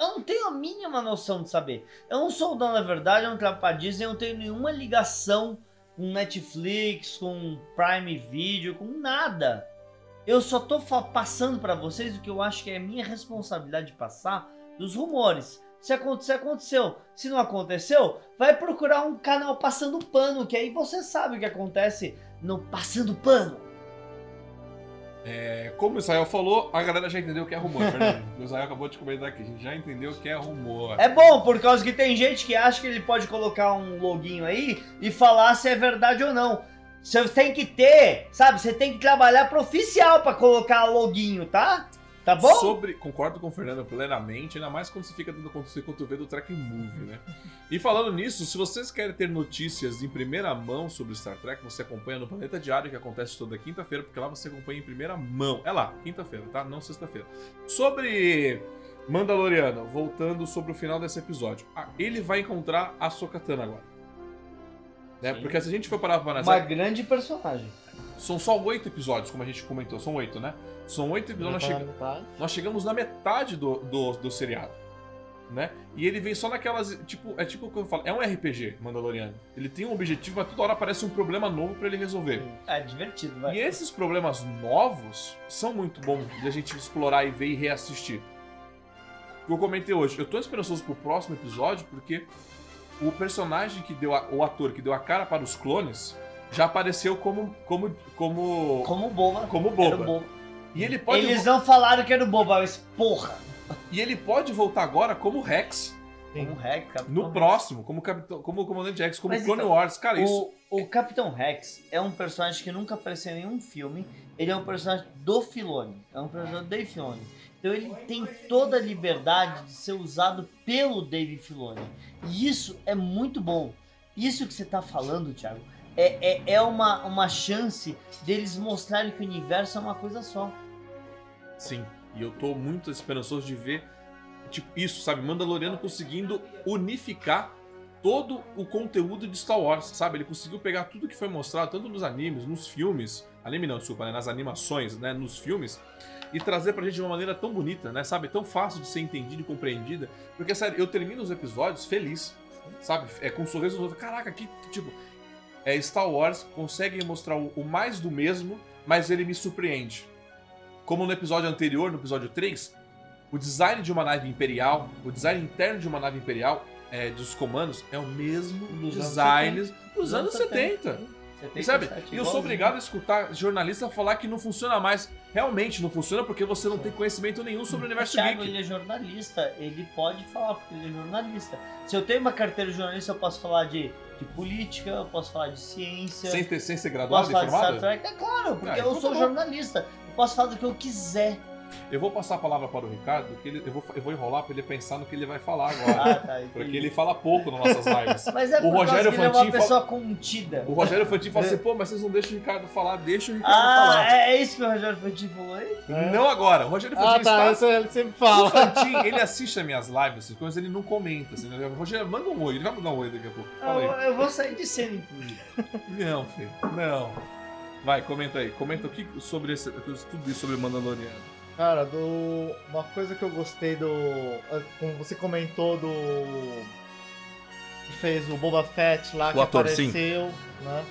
Eu não tenho a mínima noção de saber. Eu não sou o dono da verdade, eu não trabalho pra Disney, eu não tenho nenhuma ligação com Netflix, com Prime Video, com nada. Eu só tô passando pra vocês o que eu acho que é minha responsabilidade de passar dos rumores. Se acontecer, aconteceu. Se não aconteceu, vai procurar um canal passando pano, que aí você sabe o que acontece no passando pano. É, como o Israel falou, a galera já entendeu o que é rumor, Fernando. *laughs* o Israel acabou de comentar aqui, a gente já entendeu o que é rumor. É bom, por causa que tem gente que acha que ele pode colocar um loginho aí e falar se é verdade ou não. Você tem que ter, sabe? Você tem que trabalhar pro oficial pra colocar loginho, tá? Tá bom? Sobre, concordo com o Fernando plenamente, ainda mais quando você fica dando vê do Trek Movie, né? E falando nisso, se vocês querem ter notícias em primeira mão sobre Star Trek, você acompanha no Planeta Diário, que acontece toda quinta-feira, porque lá você acompanha em primeira mão. É lá, quinta-feira, tá? Não sexta-feira. Sobre Mandaloriano, voltando sobre o final desse episódio. Ah, ele vai encontrar a Sokatana agora. Né? Sim. Porque se a gente for parar pra Uma analisar, grande personagem. são só oito episódios, como a gente comentou. São oito, né? São oito episódios. Nós, chega- nós chegamos na metade do, do, do seriado. Né? E ele vem só naquelas. Tipo, é tipo o que eu falo. É um RPG Mandaloriano. Ele tem um objetivo, mas toda hora aparece um problema novo pra ele resolver. É divertido, vai. E esses problemas novos são muito bons de a gente explorar e ver e reassistir. O que eu comentei hoje, eu tô esperançoso pro próximo episódio porque o personagem que deu a, o ator que deu a cara para os clones já apareceu como como como Como boba. como boba. E ele pode Eles não falaram que era o boba, mas porra. e ele pode voltar agora como Rex. Como Rex, Capitão no Rex. próximo, como capitão, como comandante Rex, como Mas Clone então, Wars. Cara, isso O, o Capitão Rex é um personagem que nunca apareceu em nenhum filme. Ele é um personagem do Filoni. É um personagem do Dave Filoni. Então ele tem toda a liberdade de ser usado pelo Dave Filoni. E isso é muito bom. Isso que você tá falando, Thiago, é, é, é uma, uma chance deles mostrarem que o universo é uma coisa só. Sim, e eu tô muito esperançoso de ver tipo isso, sabe? Mandaloriano conseguindo unificar todo o conteúdo de Star Wars, sabe? Ele conseguiu pegar tudo que foi mostrado, tanto nos animes, nos filmes, anime não, desculpa, né? nas animações, né? Nos filmes, e trazer pra gente de uma maneira tão bonita, né? Sabe? Tão fácil de ser entendida e compreendida. Porque, sério, eu termino os episódios feliz, sabe? É com um sorriso no rosto. Caraca, que, tipo. É, Star Wars consegue mostrar o, o mais do mesmo, mas ele me surpreende. Como no episódio anterior, no episódio 3, o design de uma nave imperial, o design interno de uma nave imperial, é, dos comandos, é o mesmo Dos anos design dos anos 70. E sabe, 77, e eu sou obrigado a escutar jornalista falar que não funciona mais. Realmente não funciona porque você não tem conhecimento nenhum sobre o universo Thiago, geek. ele é jornalista, ele pode falar porque ele é jornalista. Se eu tenho uma carteira de jornalista, eu posso falar de, de política, eu posso falar de ciência, Sem, ter, sem ser graduado posso e falar de Star formado? Trek. É claro, porque Ah, eu então sou tá bom. jornalista. Posso falar do que eu quiser. Eu vou passar a palavra para o Ricardo, que ele- eu, vou, eu vou enrolar para ele pensar no que ele vai falar *laughs* agora. Ah, tá. porque ele fala pouco nas nossas lives. Mas é o Rogério que ele é uma Fantin pessoa contida. O Rogério Fantin fala assim, *laughs* pô, mas vocês não deixam o Ricardo falar, deixa o Ricardo Ah, falar. é, é isso que o Rogério Fantin falou aí? Não agora, o Rogério Fantin Ah, tá. está... Isso ele sempre O fala. Fantin, ele assiste as minhas lives, essas coisas, ele não comenta. Assim, né? Rogério, manda um oi, ele vai mandar um oi daqui a pouco. Fala Eu, eu vou sair de cena, inclusive. Não, filho, não. Vai, comenta aí. Comenta o que sobre esse, tudo isso sobre Mandaloriano. Cara, do... uma coisa que eu gostei do. Como você comentou do. Que fez o Boba Fett lá, O que ator, sim. apareceu, né?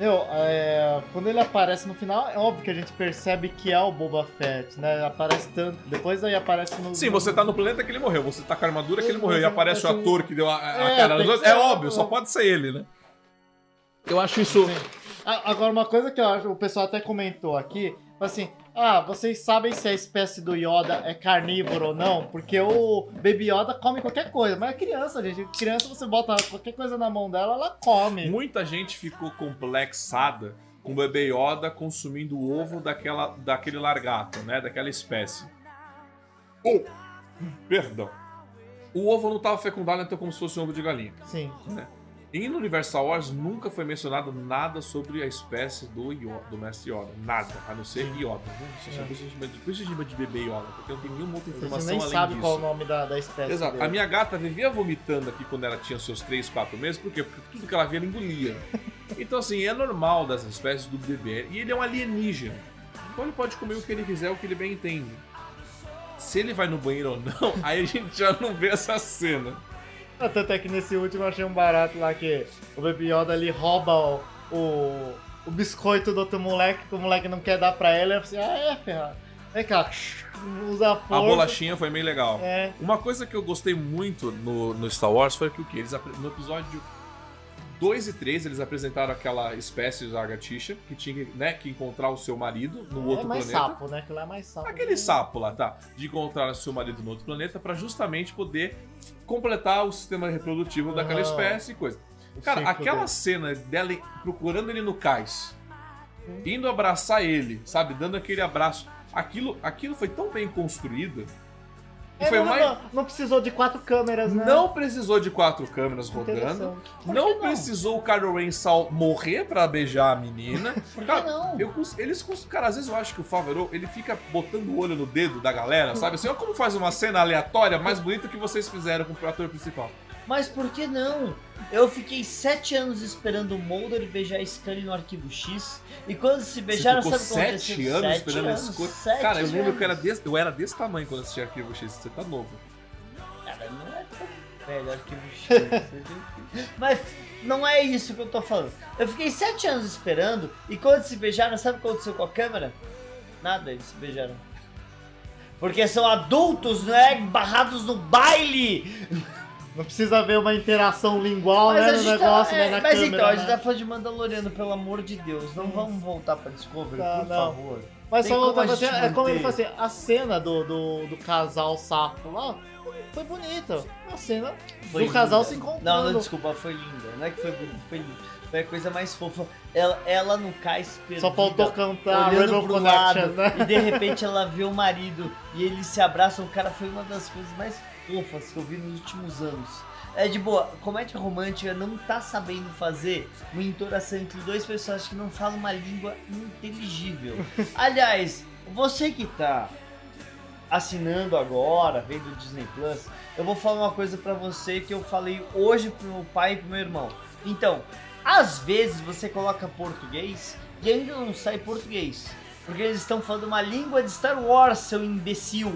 Meu, é, quando ele aparece no final, é óbvio que a gente percebe que é o Boba Fett, né? Aparece tanto. Depois aí aparece no. Sim, você tá no planeta que ele morreu, você tá com a armadura que ele morreu, e aparece o ator que deu a, a É, cara que outros. É óbvio, só pode ser ele, né? Eu acho isso. A- Agora, uma coisa que eu acho, o pessoal até comentou aqui, assim, ah, vocês sabem se a espécie do Yoda é carnívoro ou não? Porque o Baby Yoda come qualquer coisa, mas é criança, gente. Criança, você bota qualquer coisa na mão dela, ela come. Muita gente ficou complexada com o bebê Yoda consumindo o ovo daquela, daquele largato, né? Daquela espécie. Oh, perdão. O ovo não estava fecundado, então como se fosse um ovo de galinha. Sim. E no Universal Wars nunca foi mencionado nada sobre a espécie do, Yoda, do Mestre Yoda. Nada, a não ser Yoda. Só É. chama- Por isso chama de- bebê Yoda, porque não tem nenhuma outra Você informação nem além sabe disso. qual é o nome da, da espécie. Exato. dele. A minha gata vivia vomitando aqui quando ela tinha seus 3, 4 meses, por quê? Porque tudo que ela via ela engolia. *laughs* Então, assim, é normal dessas espécies do bebê. E ele é um alienígena. Então ele pode comer o que ele quiser, o que ele bem entende. Se ele vai no banheiro ou não, *laughs* aí a gente já não vê essa cena. Tanto é que nesse último eu achei um barato lá que o Baby Yoda ele rouba o, o, o biscoito do outro moleque, que o moleque não quer dar pra ele. Eu falei assim, ah, é, ferrado. Vem cá, usa a força. A bolachinha foi bem legal. É, Uma coisa que eu gostei muito no, no Star Wars foi que o que? Eles, no episódio 2 e 3, eles apresentaram aquela espécie de lagartixa que tinha né, que encontrar o seu marido no é outro mais planeta. sapo, né? Aquilo é mais sapo. Aquele sapo lá, tá? De encontrar o seu marido no outro planeta pra justamente poder completar o sistema reprodutivo daquela Aham. espécie e coisa. Cara, aquela dele. cena dela procurando ele no cais, indo abraçar ele, sabe? Dando aquele abraço. Aquilo, aquilo foi tão bem construído. Que É, foi não, mais. não, não precisou de quatro câmeras, né? Não precisou de quatro câmeras rodando. Não, que precisou o Kylo Ren sal morrer pra beijar a menina. *laughs* Por Cara, não? eu eles Cara, às vezes eu acho que o Favreau, ele fica botando o olho no dedo da galera, sabe? Assim, olha como faz uma cena aleatória mais bonita que vocês fizeram com o ator principal. Mas por que não? Eu fiquei sete anos esperando o Mulder beijar a Scully no Arquivo X. E quando se beijaram, sabe o que aconteceu? sete anos esperando anos, coisa. sete Cara, eu lembro anos. que eu era, desse, eu era desse tamanho quando assisti Arquivo X. Você tá novo. Cara, não é tão velho Arquivo X. Mas não é isso que eu tô falando. Eu fiquei sete anos esperando. E quando se beijaram, sabe o que aconteceu com a câmera? Nada, eles se beijaram. Porque são adultos, não é? Barrados no baile! Não precisa ver uma interação lingual, né, a no gente negócio, tá, né, é, na mas câmera, então, a né? gente tá falando de Mandaloriano, pelo amor de Deus. Não vamos voltar pra Discovery, Tá, por não. favor. Mas Tem só como a assim, é como ele falou assim, a cena do, do, do casal sapo lá foi bonita. A cena Foi do casal linda. se encontrando. Não, não, desculpa, foi linda. Não é que foi bonito, foi lindo. Foi a coisa mais fofa. Ela, ela no cais perdida, Só faltou cantar olhando Rebel pro Connection, lado, né? e de repente ela vê o marido e eles se abraçam. Cara, foi uma das coisas mais fofas que eu vi nos últimos anos. É de boa, comédia romântica não tá sabendo fazer uma entonação entre dois personagens que não falam uma língua inteligível. *laughs* Aliás, você que tá assinando agora, vendo o Disney Plus, eu vou falar uma coisa pra você que eu falei hoje pro meu pai e pro meu irmão. Então, às vezes você coloca português e ainda não sai português. Porque eles estão falando uma língua de Star Wars, seu imbecil.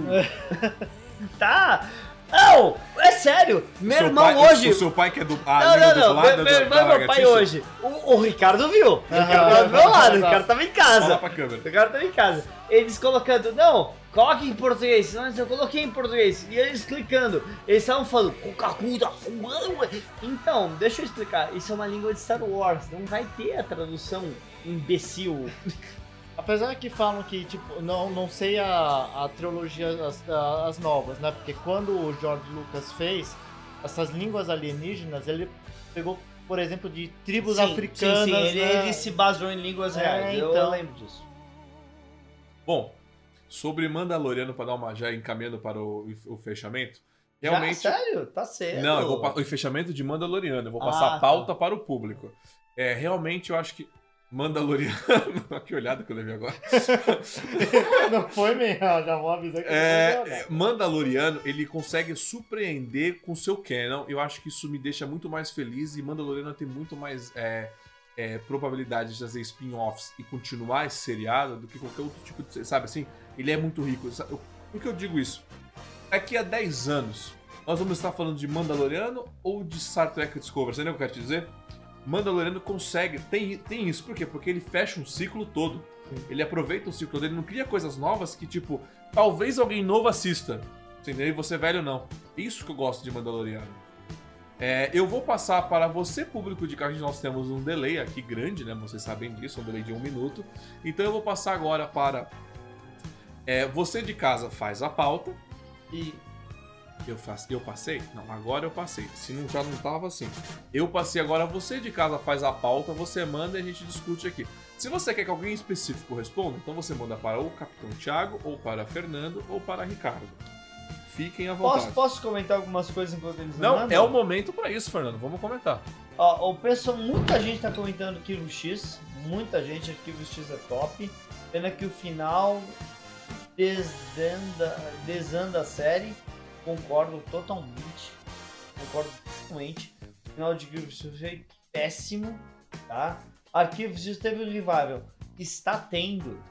*laughs* tá? Não, é sério. Meu irmão pai- hoje. O seu pai que é do. A Não, não, não. Meu, da- meu irmão e meu pai hoje. O, o Ricardo viu. O. Ricardo tava do meu lado. O Ricardo tava em casa. Pra câmera. O cara tá em casa. Eles colocando, não, coloque em português. Mas eu coloquei em português. E eles clicando. Eles estavam falando, Coca-Cola. Então, deixa eu explicar. Isso é uma língua de Star Wars. Não vai ter a tradução imbecil. Apesar que falam que, tipo, não, não sei a, a trilogia, as, a- as novas, né? Porque quando o George Lucas fez essas línguas alienígenas, ele pegou, por exemplo, de tribos Sim, africanas. Sim, sim. Ele, né? ele se baseou em línguas É, reais. Eu então. lembro disso. Bom, sobre Mandaloriano, pra dar uma já encaminhando para o, o fechamento. Já? Realmente. Sério? Tá certo. Não, eu vou o fechamento de Mandaloriano. Eu vou passar Ah, a pauta para o público. É, realmente eu acho que Mandaloriano. Olha *laughs* que olhada que eu levei agora. *laughs* não foi mesmo, já vou avisar que É, é, Mandaloriano, ele consegue surpreender com seu canon. Eu acho que isso me deixa muito mais feliz e Mandaloriano tem muito mais é, é, probabilidade de fazer spin-offs e continuar esse seriado do que qualquer outro tipo de. Sabe assim? Ele é muito rico. Eu- Por que eu digo isso? Daqui a 10 anos, nós vamos estar falando de Mandaloriano ou de Star Trek Discovery? Você entendeu o que eu quero te dizer? Mandaloriano consegue, tem, tem isso, por quê? Porque ele fecha um ciclo todo. Ele aproveita o ciclo todo, ele não cria coisas novas que, tipo, talvez alguém novo assista. Entendeu? E você velho não. Isso que eu gosto de Mandaloriano. É, eu vou passar para você, público de carros, nós temos um delay aqui grande, né? Vocês sabem disso, um delay de um minuto. Então eu vou passar agora para. é, você de casa faz a pauta e. Eu, faço, eu passei? Não, agora eu passei. Se não já não tava assim. Eu passei agora, você de casa faz a pauta, você manda e a gente discute aqui. Se você quer que alguém específico responda, então você manda para o Capitão Thiago, ou para Fernando, ou para Ricardo. Fiquem à vontade. Posso, posso comentar algumas coisas enquanto eles Não, mandam? é o momento para isso, Fernando. Vamos comentar. Ó, o pessoal, muita gente tá comentando Arquivo X, muita gente, Arquivo X é top. Pena que o final desanda, desanda a série. Concordo totalmente. Concordo totalmente. O final de Arquivo X foi péssimo, tá? Arquivo X teve um revival. Está tendo.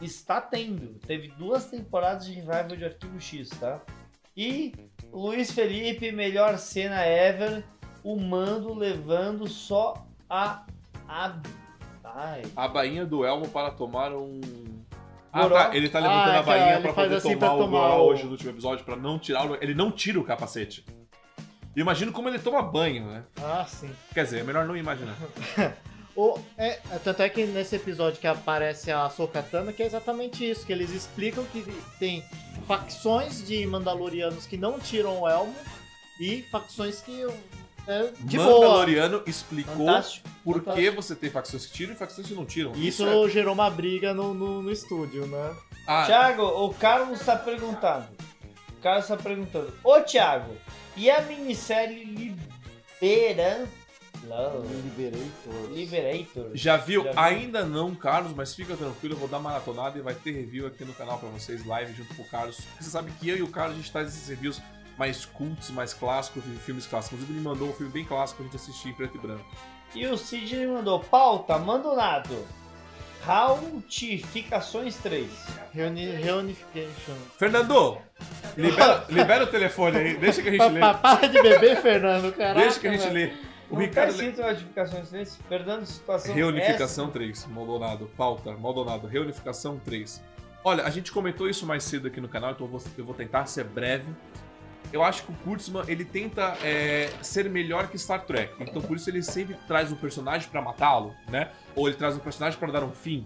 Está tendo. Teve duas temporadas de revival de Arquivo X, tá? E Luiz Felipe, melhor cena ever o mando levando só a. a ai. A bainha do Elmo para tomar um. Ah, Goró. tá. Ele tá levantando Ah, a cara, bainha pra poder assim tomar pra o tomar Goró o- hoje no último episódio, pra não tirar o... Ele não tira o capacete. Imagino como ele toma banho, né? Ah, sim. Quer dizer, é melhor não imaginar. *laughs* O, é, é, tanto é que nesse episódio que aparece a Sokatana, que é exatamente isso, que eles explicam que tem facções de Mandalorianos que não tiram o elmo e facções que é, de boa. Mandaloriano explicou Fantástico. por que fantástico. você tem facções que tiram e facções que não tiram. Isso é- gerou uma briga no, no, no estúdio, né? Ah, Thiago, o Carlos está perguntando. O Carlos está perguntando. Ô Thiago, e a minissérie Liberan... Liberator. Liberator? Já viu? Já viu? Ainda não, Carlos, mas fica tranquilo, eu vou dar maratonada e vai ter review aqui no canal pra vocês, live junto com o Carlos. Você sabe que eu e o Carlos a gente traz esses reviews mais cultos, mais clássicos, filmes clássicos. Inclusive ele mandou um filme bem clássico pra gente assistir em preto e branco. E o Sidney mandou pauta, mandonado. Rautificações 3. Reuni reunification. Fernando, libera, *laughs* libera o telefone aí, deixa que a gente lê. Pa- pa- Para de beber, Fernando, caraca. Deixa que a gente lê. O Não tá Ricardo lê. escrito ratificações 3? Perdão, situação Reunificação 3, Maldonado, pauta, Maldonado, reunificação 3. Olha, a gente comentou isso mais cedo aqui no canal, então eu vou, eu vou tentar ser breve. Eu acho que o Kurtzman, ele tenta é, ser melhor que Star Trek, então por isso ele sempre traz um personagem pra matá-lo, né? Ou ele traz um personagem pra dar um fim.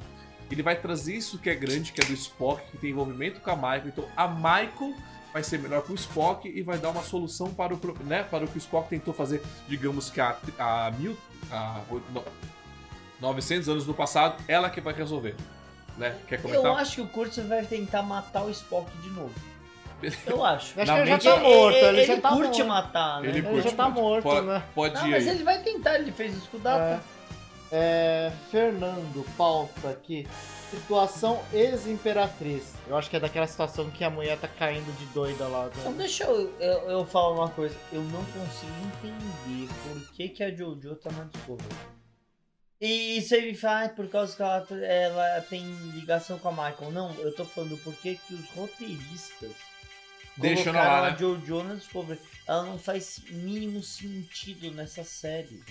Ele vai trazer isso que é grande, que é do Spock, que tem envolvimento com a Michael. Então a Michael vai ser melhor pro Spock e vai dar uma solução para o, né, para o que o Spock tentou fazer, digamos que a, a mil... A, no- 900 anos no passado, ela que vai resolver. Né? Quer comentar? Eu acho que o Kurtzman vai tentar matar o Spock de novo. Eu acho. Acho Na que ele já tá morto, ele, ele já tá curte morto. matar, né? Ele Ele curte, já tá pode- morto, pode, né? Pode Não, ir mas aí. ele vai tentar, ele fez isso com o Data. É, Fernando, pauta aqui. Situação ex-imperatriz. Eu acho que é daquela situação que a mulher tá caindo de doida lá. Então né? deixa eu, eu, eu falar uma coisa. Eu não consigo entender por que, que a Jojo tá na Discovery. E isso fala, "Ah, por causa que ela, ela tem ligação com a Michael. Não, eu tô falando por que que os roteiristas Deixa ela colocaram lá, né? a Jojo na Discovery. Ela não faz mínimo sentido nessa série.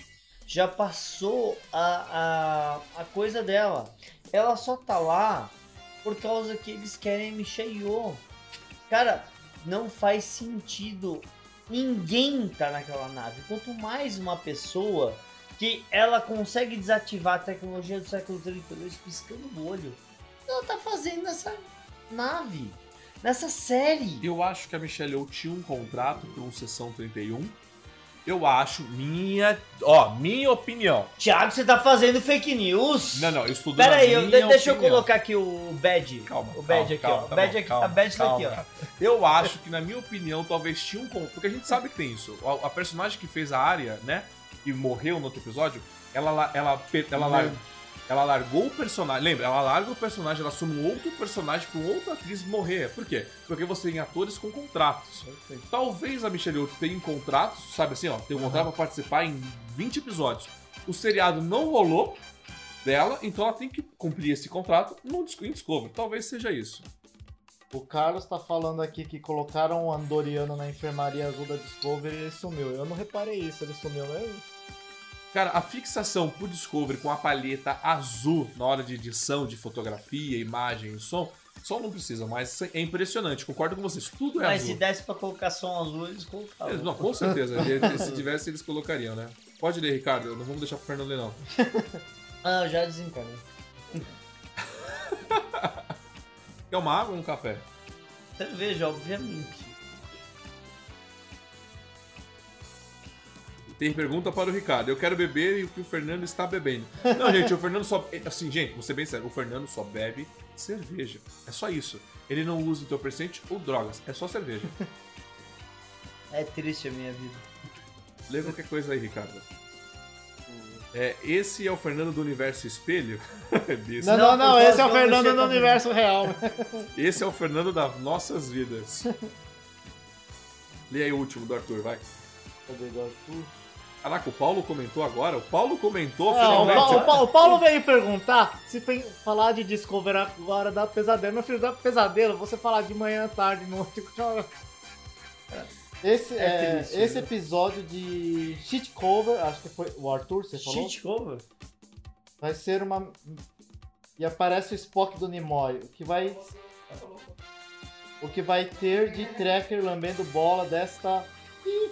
Já passou a, a, a coisa dela. Ela só tá lá por causa que eles querem mexer Yo. Cara, não faz sentido. Ninguém tá naquela nave. Quanto mais uma pessoa que ela consegue desativar a tecnologia do século 32 piscando o olho. Ela tá fazendo nessa nave. Nessa série. Eu acho que a Michelle Yeoh tinha um contrato com sessão 31. Eu acho, minha. Ó, minha opinião. Thiago, você tá fazendo fake news? Não, não, eu estudo Pera aí, eu- deixa eu opinião. colocar aqui o badge. Calma. O badge calma, aqui, calma, ó. tá badge bom, aqui, calma, a badge tá aqui, ó. Eu acho que, na minha opinião, talvez tinha um. Porque a gente sabe que tem isso. A, a personagem que fez a área, né? E morreu no outro episódio, ela, la- ela, pe- ela, lar- ela largou o personagem. Lembra? Ela larga o personagem, ela assume um outro personagem pra outra atriz morrer. Por quê? Porque você tem atores com contratos. Talvez a Michelle Yeoh tenha contratos, sabe assim, ó, tem um contrato pra participar em 20 episódios. O seriado não rolou dela, então ela tem que cumprir esse contrato no Discovery. Talvez seja isso. O Carlos tá falando aqui que colocaram o Andoriano na enfermaria azul da Discovery e ele sumiu. Eu não reparei isso, ele sumiu mesmo? Cara, a fixação pro Discovery com a palheta azul na hora de edição de fotografia, imagem e som Sol não precisa, mas é impressionante. Concordo com vocês. Tudo é Mas azul. se desse pra colocar só um azul, eles colocavam. Não, com certeza. Se tivesse, eles colocariam, né? Pode ler, Ricardo. Não vamos deixar pro Fernando ler, não. *laughs* Ah, eu já desencanei. *laughs* Quer uma água ou um café? Cerveja, obviamente. Tem pergunta para o Ricardo. Eu quero beber e o que o Fernando está bebendo. Não, gente, o Fernando só. Assim, gente, vou ser bem sério. O Fernando só bebe cerveja. É só isso. Ele não usa entorpecente ou drogas. É só cerveja. É triste a minha vida. Lê qualquer coisa aí, Ricardo. É, esse é o Fernando do Universo Espelho? *laughs* Disse. Não, Não, não, esse é o Fernando a universo real. Esse é o Fernando das nossas vidas. Lê aí o último do Arthur, vai. Cadê o Arthur? Caraca, o Paulo comentou agora? O Paulo comentou Ah, o. Pa- o Pa- o Paulo veio perguntar se falar de Discover agora dá pesadelo. Meu filho, dá pesadelo você falar de manhã, tarde, noite. cara. *laughs* Esse, É é, triste, esse né? episódio de Shit Cover, acho que foi o Arthur, você falou? Shit cover? Vai ser uma. E aparece o Spock do Nimoy. O que vai. O que vai ter de tracker lambendo bola desta. Ih,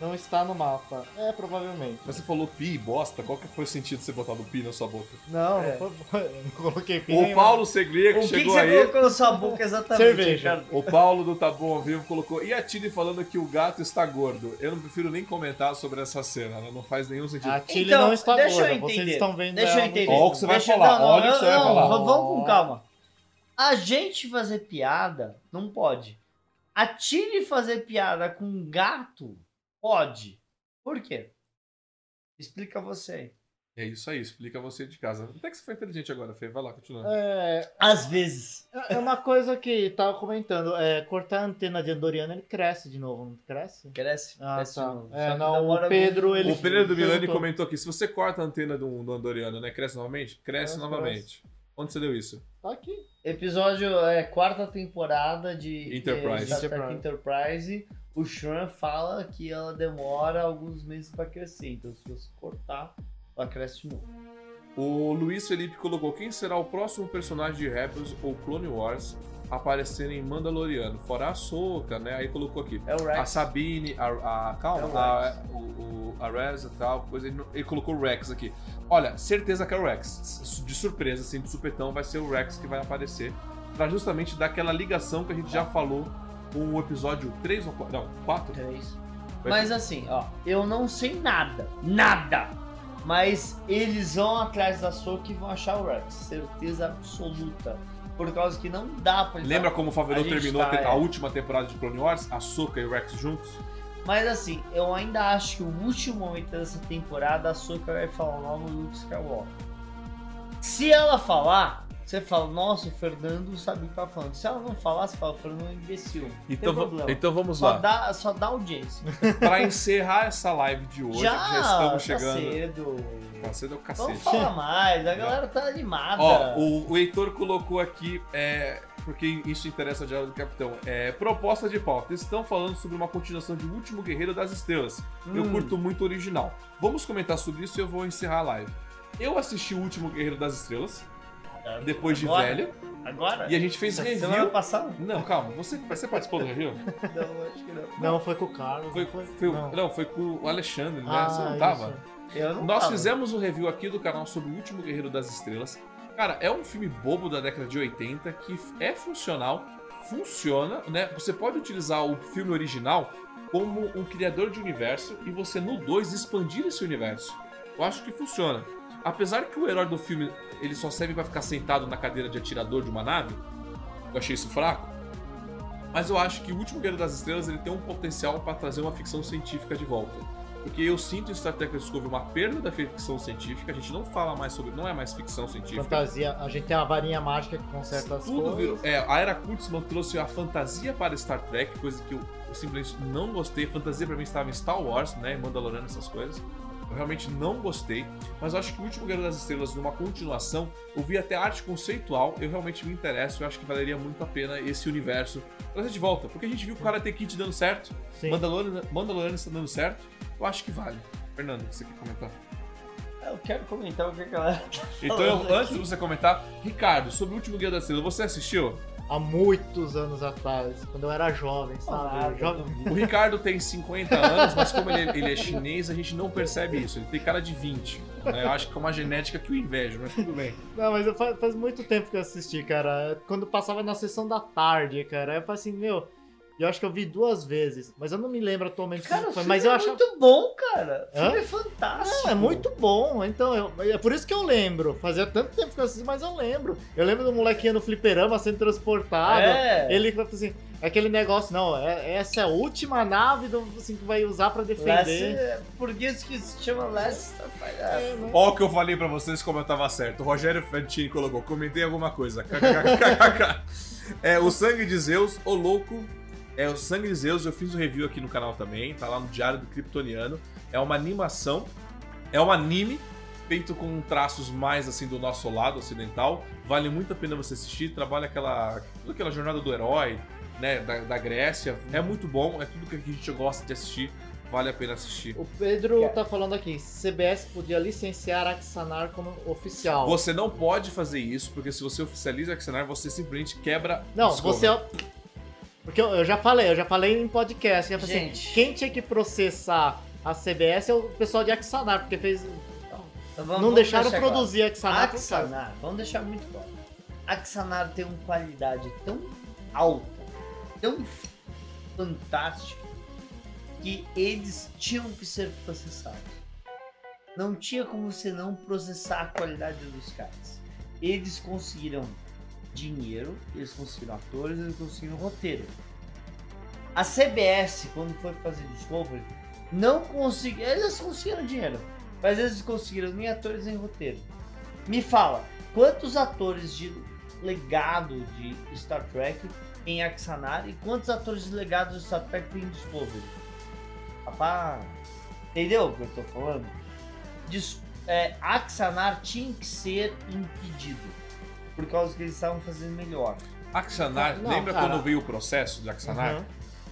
Não está no mapa. É, provavelmente. Mas você falou pi e bosta, qual que foi o sentido de você botar do pi na sua boca? Não, É. não foi. *laughs* eu Não coloquei pi O. Paulo Seglia que O que, que chegou você aí. colocou na sua boca exatamente, Cerveja. Ricardo? O Paulo do Tá Bom ao Vivo colocou. E a Tilly falando que o gato está gordo. Eu não prefiro nem comentar sobre essa cena, né? Não faz nenhum sentido. A Tilly Então, não está deixa eu gorda. entender. Vocês estão vendo Deixa ela eu entender. Olha o que você vai Deixa- falar, não, olha o que você vai não, falar. Vamos com calma. A gente fazer piada não pode. A Tilly fazer piada com um gato pode. Por quê? Explica você aí. É isso aí, explica você de casa. Até que você foi inteligente agora, Fê. Vai lá, continua. É, Às vezes. é uma coisa que tava comentando. É, cortar a antena de Andoriano, ele cresce de novo, não cresce? Cresce. Ah, cresce tá. de novo. É, não, o Pedro, ele- o Pedro do Milani comentou aqui: se você corta a antena do, do Andoriano, né? Cresce novamente? Cresce Cresce, novamente. Onde você deu isso? Tá aqui. Episódio é quarta temporada de Enterprise. de Enterprise. Enterprise. O Shran fala que ela demora alguns meses pra crescer. Então, se você cortar, ela cresce de novo. O Luiz Felipe colocou: quem será o próximo personagem de Rebels ou Clone Wars aparecer em Mandaloriano? Fora a Soca, né? Aí colocou aqui. É o Rex. A Sabine, a, a- calma, É o a, Rex. o, o- a Reza e tal, coisa. Ele, ele colocou o Rex aqui. Olha, certeza que é o Rex. De surpresa, assim, de supetão, vai ser o Rex que vai aparecer. Pra justamente dar aquela ligação que a gente já falou o episódio 3 ou 4. Não, 4. Três. Vai Mas assim, ó, eu não sei nada. Nada! Mas eles vão atrás da Soca e vão achar o Rex. Certeza absoluta. Por causa que não dá pra Lembra como o gente terminou tá, a, é. a última temporada de Clone Wars? A Soka e o Rex juntos? Mas assim, eu ainda acho que o último momento dessa temporada a Soka vai falar o nome do Luke Skywalker. Se ela falar, você fala, nossa, o Fernando sabe o que tá falando. Se ela não falar, você fala, o Fernando é um imbecil. Não Então, va- então vamos só lá. dá, só dá audiência. *laughs* Pra encerrar essa live de hoje, já, já estamos tá chegando. cedo. Tá cedo é o Vamos cacete. falar mais, a galera tá animada. Ó, o, o Heitor colocou aqui, é, porque isso interessa já do capitão. É, proposta de pauta. Estão falando sobre uma continuação de O Último Guerreiro das Estrelas. Eu Hum. curto muito o original. Vamos comentar sobre isso e eu vou encerrar a live. Eu assisti O Último Guerreiro das Estrelas, depois de Agora? velho, Agora? e a gente fez Semana review. passada? Não, calma, você, você participou do review? *laughs* Não, acho que não. Não, foi com o Carlos. Foi, não foi, o- não. não, foi com o Alexandre, né? Ah, você não tava? isso. Eu não Nós tava. fizemos um review aqui do canal sobre o último Guerreiro das Estrelas. Cara, é um filme bobo da década de 80 que é funcional, funciona, né? Você pode utilizar o filme original como um criador de universo e você no 2 expandir esse universo. Eu acho que funciona. Apesar que o herói do filme ele só serve pra ficar sentado na cadeira de atirador de uma nave, eu achei isso fraco. Mas eu acho que o último Guerreiro das Estrelas ele tem um potencial para trazer uma ficção científica de volta. Porque eu sinto em Star Trek Discovery uma perda da ficção científica, a gente não fala mais sobre. não é mais ficção científica. Fantasia. A gente tem uma varinha mágica que conserta as Tudo coisas. virou. É, a Era Kurtzman trouxe a fantasia para Star Trek, coisa que eu, simplesmente não gostei. Fantasia pra mim estava em Star Wars, né? Mandaloriano, essas coisas. Eu realmente não gostei, mas eu acho que o último Guerreiro das Estrelas, numa continuação, eu vi até arte conceitual, eu realmente me interesso, eu acho que valeria muito a pena esse universo trazer de volta, porque a gente viu o Karate Kid dando certo, Sim. Mandalorian, Mandalorian está dando certo, eu acho que vale. Fernando, o que você quer comentar? Eu quero comentar o que a galera tá Então, eu- antes aqui. de você comentar, Ricardo, sobre o último Guia da Estrela, você assistiu? Há muitos anos atrás, quando eu era jovem, sabe? Nada, jovem. O Ricardo tem 50 anos, mas como ele, ele é chinês, a gente não percebe isso. Ele tem cara de 20. né? Eu acho que é uma genética que o invejo, mas tudo bem. Não, mas eu fa- faz, muito tempo que eu assisti, cara. Quando passava na sessão da tarde, cara. Eu falei assim, meu. Eu acho que eu vi duas vezes, mas eu não me lembro atualmente Cara, foi. filme Mas eu é achava. muito bom, cara. O Hã? filme é fantástico. Não, é muito bom. Então, eu- é por isso que eu lembro. Fazia tanto tempo que eu assisti, mas eu lembro. Eu lembro do molequinho no fliperama sendo transportado. É. Ele falou assim, aquele negócio, não, é- essa é a última nave do, assim, que vai usar pra Last, defender. é- por que isso que se chama Last? É, né? Ó o que eu falei pra vocês como eu tava certo. O Rogério Fantini colocou, comentei alguma coisa. *laughs* É, o Sangue de Zeus, o louco. É, o Sangue de Zeus, eu fiz um review aqui no canal também, tá lá no Diário do Kryptoniano. É uma animação, é um anime feito com traços mais assim do nosso lado ocidental. Vale muito a pena você assistir, trabalha aquela, toda aquela jornada do herói, né, da, da Grécia. É muito bom, é tudo que a gente gosta de assistir, vale a pena assistir. O Pedro Quer. tá falando aqui, CBS podia licenciar a Axanar como oficial. Você não pode fazer isso, porque se você oficializa a Axenar, você simplesmente quebra Não, Discovery. você. Porque eu, eu já falei, eu já falei em podcast. Eu falei Gente. assim, quem tinha que processar a CBS é o pessoal de Axanar, porque fez. Então, vamos- não vamos deixaram claro. produzir Axanar. Axanar, vamos deixar muito claro. Axanar tem uma qualidade tão alta, tão fantástica, que eles tinham que ser processados. Não tinha como você não processar a qualidade dos caras. Eles conseguiram dinheiro, eles conseguiram atores, eles conseguiram roteiro. A CBS, quando foi fazer Discovery, não conseguiu. Eles conseguiram dinheiro, mas eles conseguiram nem atores nem roteiro. Me fala, quantos atores de legado de Star Trek em Axanar e quantos atores de legado de Star Trek tem em Discovery? Rapaz, entendeu o que eu tô falando? Dis é, Axanar tinha que ser impedido por causa que eles estavam fazendo melhor. Axanar, Não, lembra cara. quando veio o processo de Axanar? Uhum.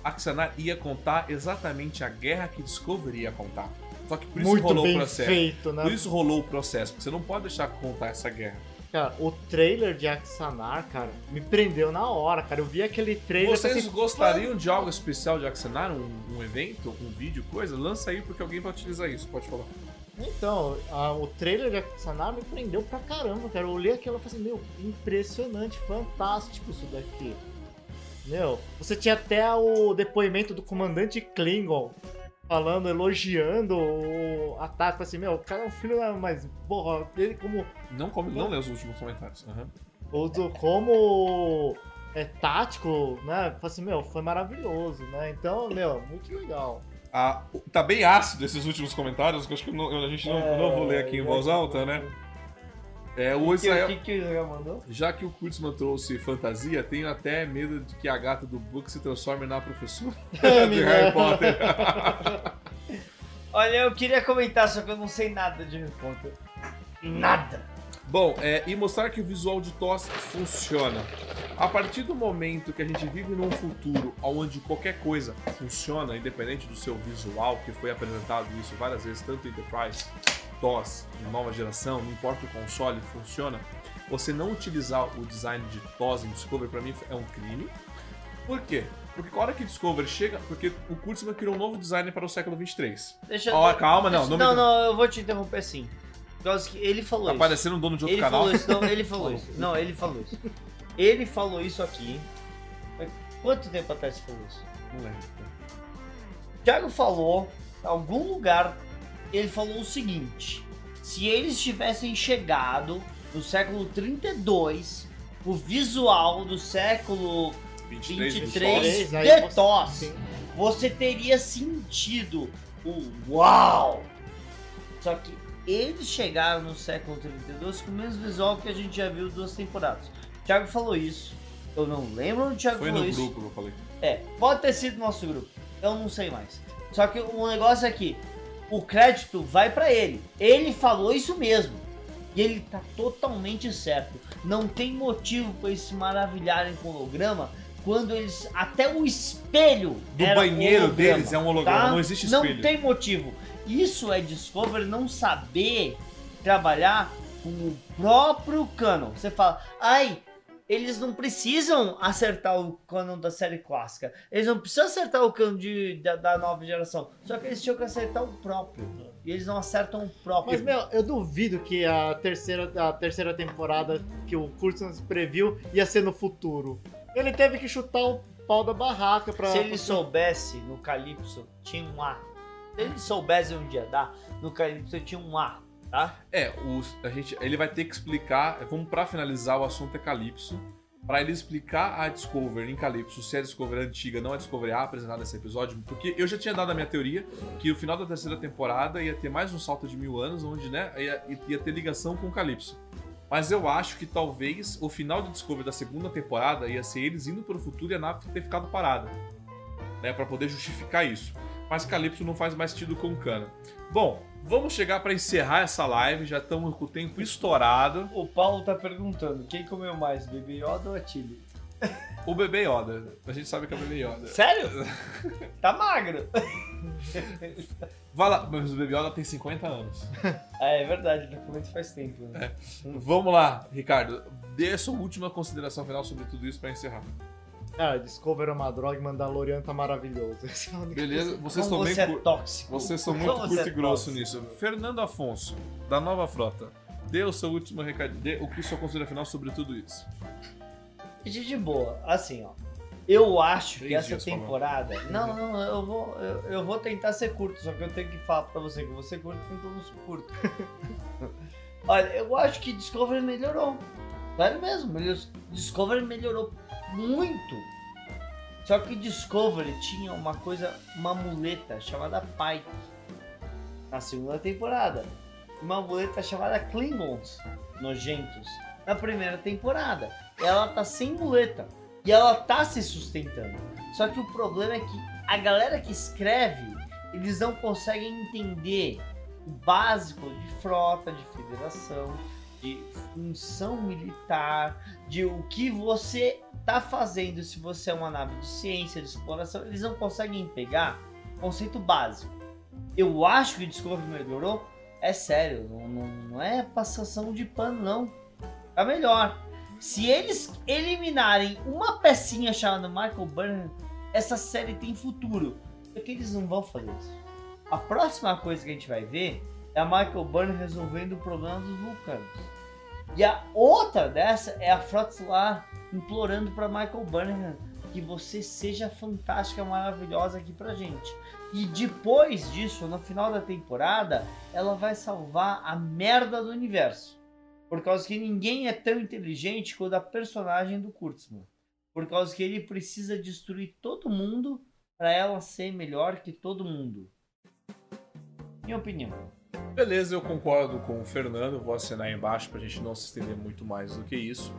Axanar ia contar exatamente a guerra que Discovery ia contar. Só que por isso Muito rolou o processo. feito, né? Por isso rolou o processo, porque você não pode deixar contar essa guerra. Cara, o trailer de Axanar, cara, me prendeu na hora, cara. Eu vi aquele trailer. Vocês assim, gostariam de algo especial de Axanar? Um, um evento, um vídeo, coisa? Lança aí porque alguém vai utilizar isso, pode falar. Então, a- o trailer de Axanar me prendeu pra caramba, cara. Eu olhei aquilo e falei assim, meu, impressionante, fantástico isso daqui. Meu, você tinha até o depoimento do comandante Klingon falando, elogiando o ataque. Assim, meu, o cara é um filho. Mas, porra, ele como. Não, come, não lê os últimos comentários. Aham. o do- como é tático, né? Falei assim, meu, foi maravilhoso, né? Então, meu, muito legal. Ah, tá bem ácido esses últimos comentários, que eu acho que não- a gente não, não vou ler aqui em voz alta, né? É, o que, Israel... que, que o Israel mandou? Já que o Kurtzman trouxe fantasia, tenho até medo de que a gata do Book se transforme na professora É, *laughs* de Harry Potter. *laughs* Olha, eu queria comentar, só que eu não sei nada de Harry Potter. Nada. Bom, é, e mostrar que o visual de TOS funciona. A partir do momento que a gente vive num futuro onde qualquer coisa funciona, independente do seu visual, que foi apresentado isso várias vezes, tanto em Enterprise, TOS, nova geração, não importa o console, funciona. Você não utilizar o design de TOS em Discovery, pra mim, é um crime. Por quê? Porque a hora que Discovery chega. Porque o Kurtzman criou um novo design para o século 23. Deixa eu. Ó, calma, não, deixa- não me- não, não, eu vou te interromper sim. Ele falou Tá isso. parecendo um dono de outro ele canal. falou isso, não, ele *laughs* falou isso. Não, ele falou isso. Ele falou isso aqui. Quanto tempo atrás você falou isso? Não lembro. O Thiago falou, em algum lugar, ele falou o seguinte: se eles tivessem chegado no século 32, o visual do século 23, 23 de aí de você- TOS, sim. você teria sentido o uau! Só que eles chegaram no século 32 com o mesmo visual que a gente já viu duas temporadas. O Thiago falou isso. Eu não lembro onde o Thiago Foi falou no isso. grupo que eu falei. É, pode ter sido nosso grupo. Eu não sei mais. Só que o negócio é que o crédito vai pra ele. Ele falou isso mesmo. E ele tá totalmente certo. Não tem motivo pra eles se maravilharem com o holograma quando eles. Até o espelho Do banheiro holograma, deles é um holograma, não existe espelho. Não tem motivo. Isso é Discovery não saber trabalhar com o próprio canon. Você fala, ai, eles não precisam acertar o canon da série clássica. Eles não precisam acertar o canon de, da, da nova geração. Só que eles tinham que acertar o próprio. E eles não acertam o próprio. Mas, meu, eu duvido que a terceira, a terceira temporada que o Kurtzman previu ia ser no futuro. Ele teve que chutar o pau da barraca pra. Se ele soubesse no Calypso, tinha um A. Se ele soubesse onde ia dar, no Calypso tinha um A, tá? É, os, a gente, ele vai ter que explicar. Vamos pra finalizar o assunto é Calypso. Pra ele explicar a Discovery em Calypso, se é a Discovery antiga, não é a Discovery A apresentada nesse episódio, porque eu já tinha dado a minha teoria que o final da terceira temporada ia ter mais um salto de mil anos, onde né, ia, ia ter ligação com Calypso. Mas eu acho que talvez o final de Discovery da segunda temporada ia ser eles indo para o futuro e a nave ter ficado parada. Né, para poder justificar isso. Mas Calypso não faz mais sentido com o Cana. Bom, vamos chegar para encerrar essa live, já estamos com o tempo estourado. O Paulo tá perguntando, quem comeu mais, Baby Yoda ou Tilly? O bebê Yoda. A gente sabe que é o bebê Yoda. Sério? tá magro. Vai lá, mas o bebê Yoda tem 50 anos. É, é verdade, ele comeu faz tempo. Né? Vamos lá, Ricardo. Dê a sua última consideração final sobre tudo isso para encerrar. Cara, Discover é uma droga e Mandalorian tá maravilhoso. *laughs* É Beleza? Vocês Como estão você bem. é tóxico. Vocês são muito você curto é e grosso tóxico. nisso. Fernando Afonso, da Nova Frota, dê o seu último recado. Dê o que sua consideração final sobre tudo isso. De, de boa, assim, ó. Eu acho que Três essa dias falando. temporada. Não, não, eu vou, eu, eu vou tentar ser curto, só que eu tenho que falar pra você que eu vou ser curto, então eu não sou curto. *laughs* Olha, eu acho que Discovery melhorou. Sério mesmo, Discovery melhorou muito. Só que Discovery tinha uma coisa, uma muleta chamada Pike na segunda temporada. Uma muleta chamada Klingons nojentos na primeira temporada. Ela tá sem muleta e ela tá se sustentando. Só que o problema é que a galera que escreve, eles não conseguem entender o básico de frota, de federação, de função militar, de o que você tá fazendo se você é uma nave de ciência, de exploração, eles não conseguem pegar conceito básico. Eu acho que o Discovery melhorou, é sério, não, não, não é passação de pano não. Tá melhor. Se eles eliminarem uma pecinha chamada Michael Burnham, essa série tem futuro. Só que eles não vão fazer isso. A próxima coisa que a gente vai ver é a Michael Burnham resolvendo o problema dos vulcanos. E a outra dessa é a Frota lá implorando para Michael Burnham que você seja fantástica, maravilhosa aqui pra gente. E depois disso, no final da temporada, ela vai salvar a merda do universo. Por causa que ninguém é tão inteligente quanto a personagem do Kurtzman. Por causa que ele precisa destruir todo mundo para ela ser melhor que todo mundo. Minha opinião. Beleza, eu concordo com o Fernando, vou assinar embaixo pra gente não se estender muito mais do que isso.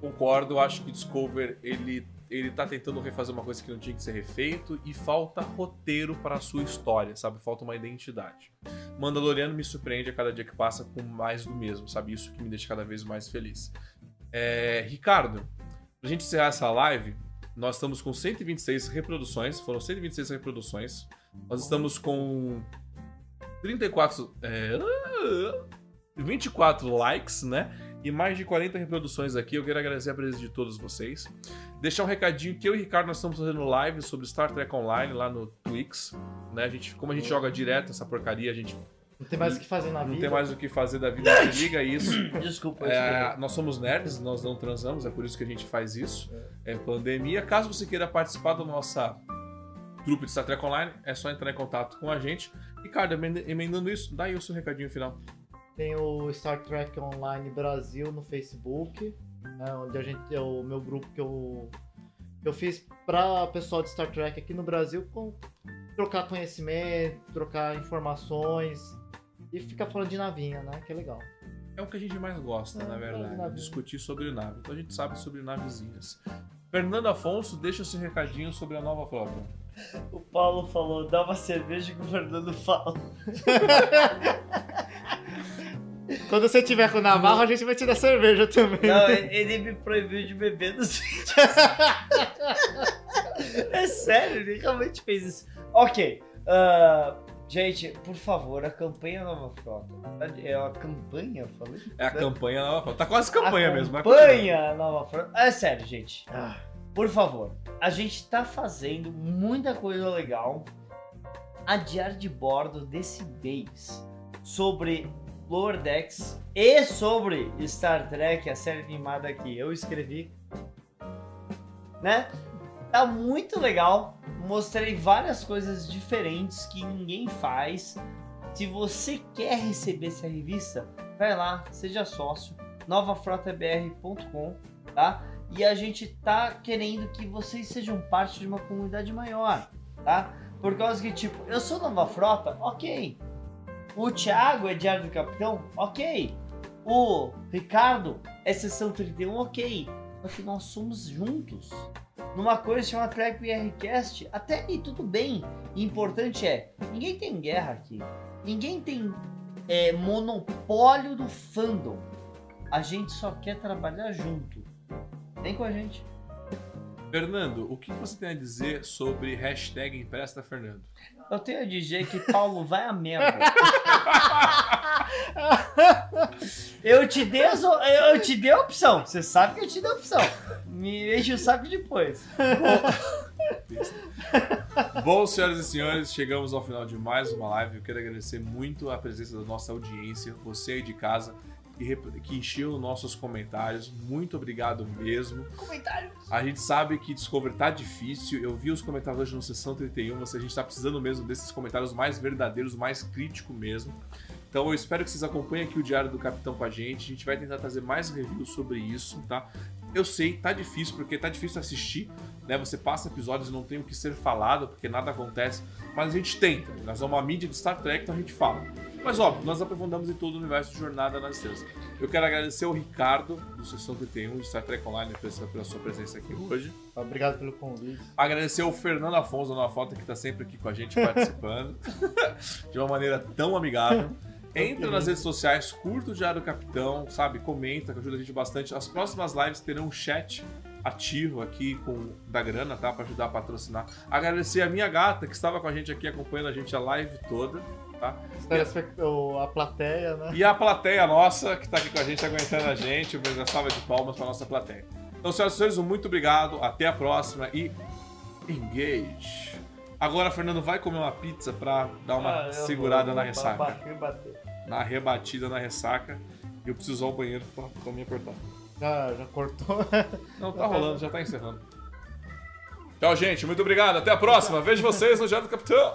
Concordo, acho que Discover ele ele tá tentando refazer uma coisa que não tinha que ser refeito e falta roteiro para a sua história, sabe? Falta uma identidade. Mandaloriano me surpreende a cada dia que passa com mais do mesmo, sabe? Isso que me deixa cada vez mais feliz. É, Ricardo, pra gente encerrar essa live, nós estamos com 126 reproduções, foram 126 reproduções. Nós estamos com 34. É, 24 likes, né? E mais de 40 reproduções aqui. Eu quero agradecer a presença de todos vocês. Deixar um recadinho que eu e o Ricardo nós estamos fazendo live sobre Star Trek Online lá no Twix. Né? A gente, como a gente joga direto essa porcaria, a gente Não tem mais o que fazer na não vida. tem mais o que fazer da vida. Gente liga isso. *coughs* Desculpa, É, nós somos nerds, nós não transamos, é por isso que a gente faz isso. É pandemia. Caso você queira participar da nossa trupe de Star Trek Online, é só entrar em contato com a gente. Ricardo, emenda- emendando isso, dá aí o seu recadinho final. Tem o Star Trek Online Brasil no Facebook, né, onde a gente é o meu grupo que eu, eu fiz para pessoal de Star Trek aqui no Brasil com trocar conhecimento, trocar informações e ficar falando de navinha, né? Que é legal. É o que a gente mais gosta, É, na verdade. nave. Discutir sobre nave. Então a gente sabe sobre navezinhas. Fernando Afonso, deixa o seu recadinho sobre a nova frota. O Paulo falou, dá uma cerveja que o Fernando fala. *laughs* Quando você tiver com o Navarro, a gente vai te dar cerveja também. Não, ele me proibiu de beber nos vídeos. *laughs* é sério, ele realmente fez isso. Ok. ah, Gente, por favor, a campanha Nova Frota. É a campanha, eu falei? É a campanha nova frota. Tá quase campanha a mesmo. Campanha Nova Frota. É sério, gente. Por favor, a gente tá fazendo muita coisa legal. A diária de bordo desse mês sobre Lower Decks e sobre Star Trek, a série animada que eu escrevi, né? Tá muito legal. Mostrei várias coisas diferentes que ninguém faz. Se você quer receber essa revista, vai lá, seja sócio, novafrotabr.com, tá? E a gente tá querendo que vocês sejam parte de uma comunidade maior, tá? Por causa que, tipo, eu sou Nova Frota, ok. O Thiago é Diário do Capitão, ok. O Ricardo é Sessão 31, ok. Só que nós somos juntos. Numa coisa chamada Trek BRCast, até aí tudo bem. O importante é, ninguém tem guerra aqui. Ninguém tem é, monopólio do fandom. A gente só quer trabalhar junto. Vem com a gente. Fernando, o que você tem a dizer sobre hashtag Empresta Fernando? Eu tenho a dizer que Paulo vai a merda. *laughs* Eu te dei, as eu te dei a opção. Você sabe que eu te dei a opção. Me enche o saco depois. Bom, senhoras e senhores, chegamos ao final de mais uma live. Eu quero agradecer muito a presença da nossa audiência, você aí de casa, que, que encheu nossos comentários. Muito obrigado mesmo. Comentário. A gente sabe que Discover tá difícil. Eu vi os comentários hoje no Sessão 31. Você, a gente tá precisando mesmo desses comentários mais verdadeiros, mais críticos mesmo. Então eu espero que vocês acompanhem aqui o Diário do Capitão com a gente. A gente vai tentar trazer mais reviews sobre isso, tá? Eu sei, tá difícil, porque tá difícil assistir, né? Você passa episódios e não tem o que ser falado, porque nada acontece. Mas a gente tenta. Nós somos uma mídia de Star Trek, então a gente fala. Mas óbvio, nós aprofundamos em todo o universo de Jornada nas Estrelas. Eu quero agradecer ao Ricardo, do Sessão 31, de Star Trek Online, pela pela sua presença aqui hoje. Obrigado pelo convite. Agradecer ao Fernando Afonso da Nova Foto, que está sempre aqui com a gente participando, *laughs* de uma maneira tão amigável. Entra nas redes sociais, curta o Diário do Capitão, sabe? Comenta, que ajuda a gente bastante. As próximas lives terão um chat ativo aqui com da grana, tá? Para ajudar a patrocinar. Agradecer a minha gata, que estava com a gente aqui, acompanhando a gente a live toda, tá? Telespect- o- A plateia, né? E a plateia nossa, que tá aqui com a gente, aguentando a gente. Uma salva de palmas pra nossa plateia. Então, senhoras e senhores, muito obrigado. Até a próxima e engage. Agora, Fernando, vai comer uma pizza pra dar uma Ah, segurada vou- na ressaca. bater, bater. Na rebatida na ressaca. E eu preciso usar o banheiro pra, pra me apertar. Já, já cortou. *laughs* Não, tá rolando, já tá encerrando. Tchau, gente. Muito obrigado. Até a próxima. Vejo vocês no Diário do Capitão.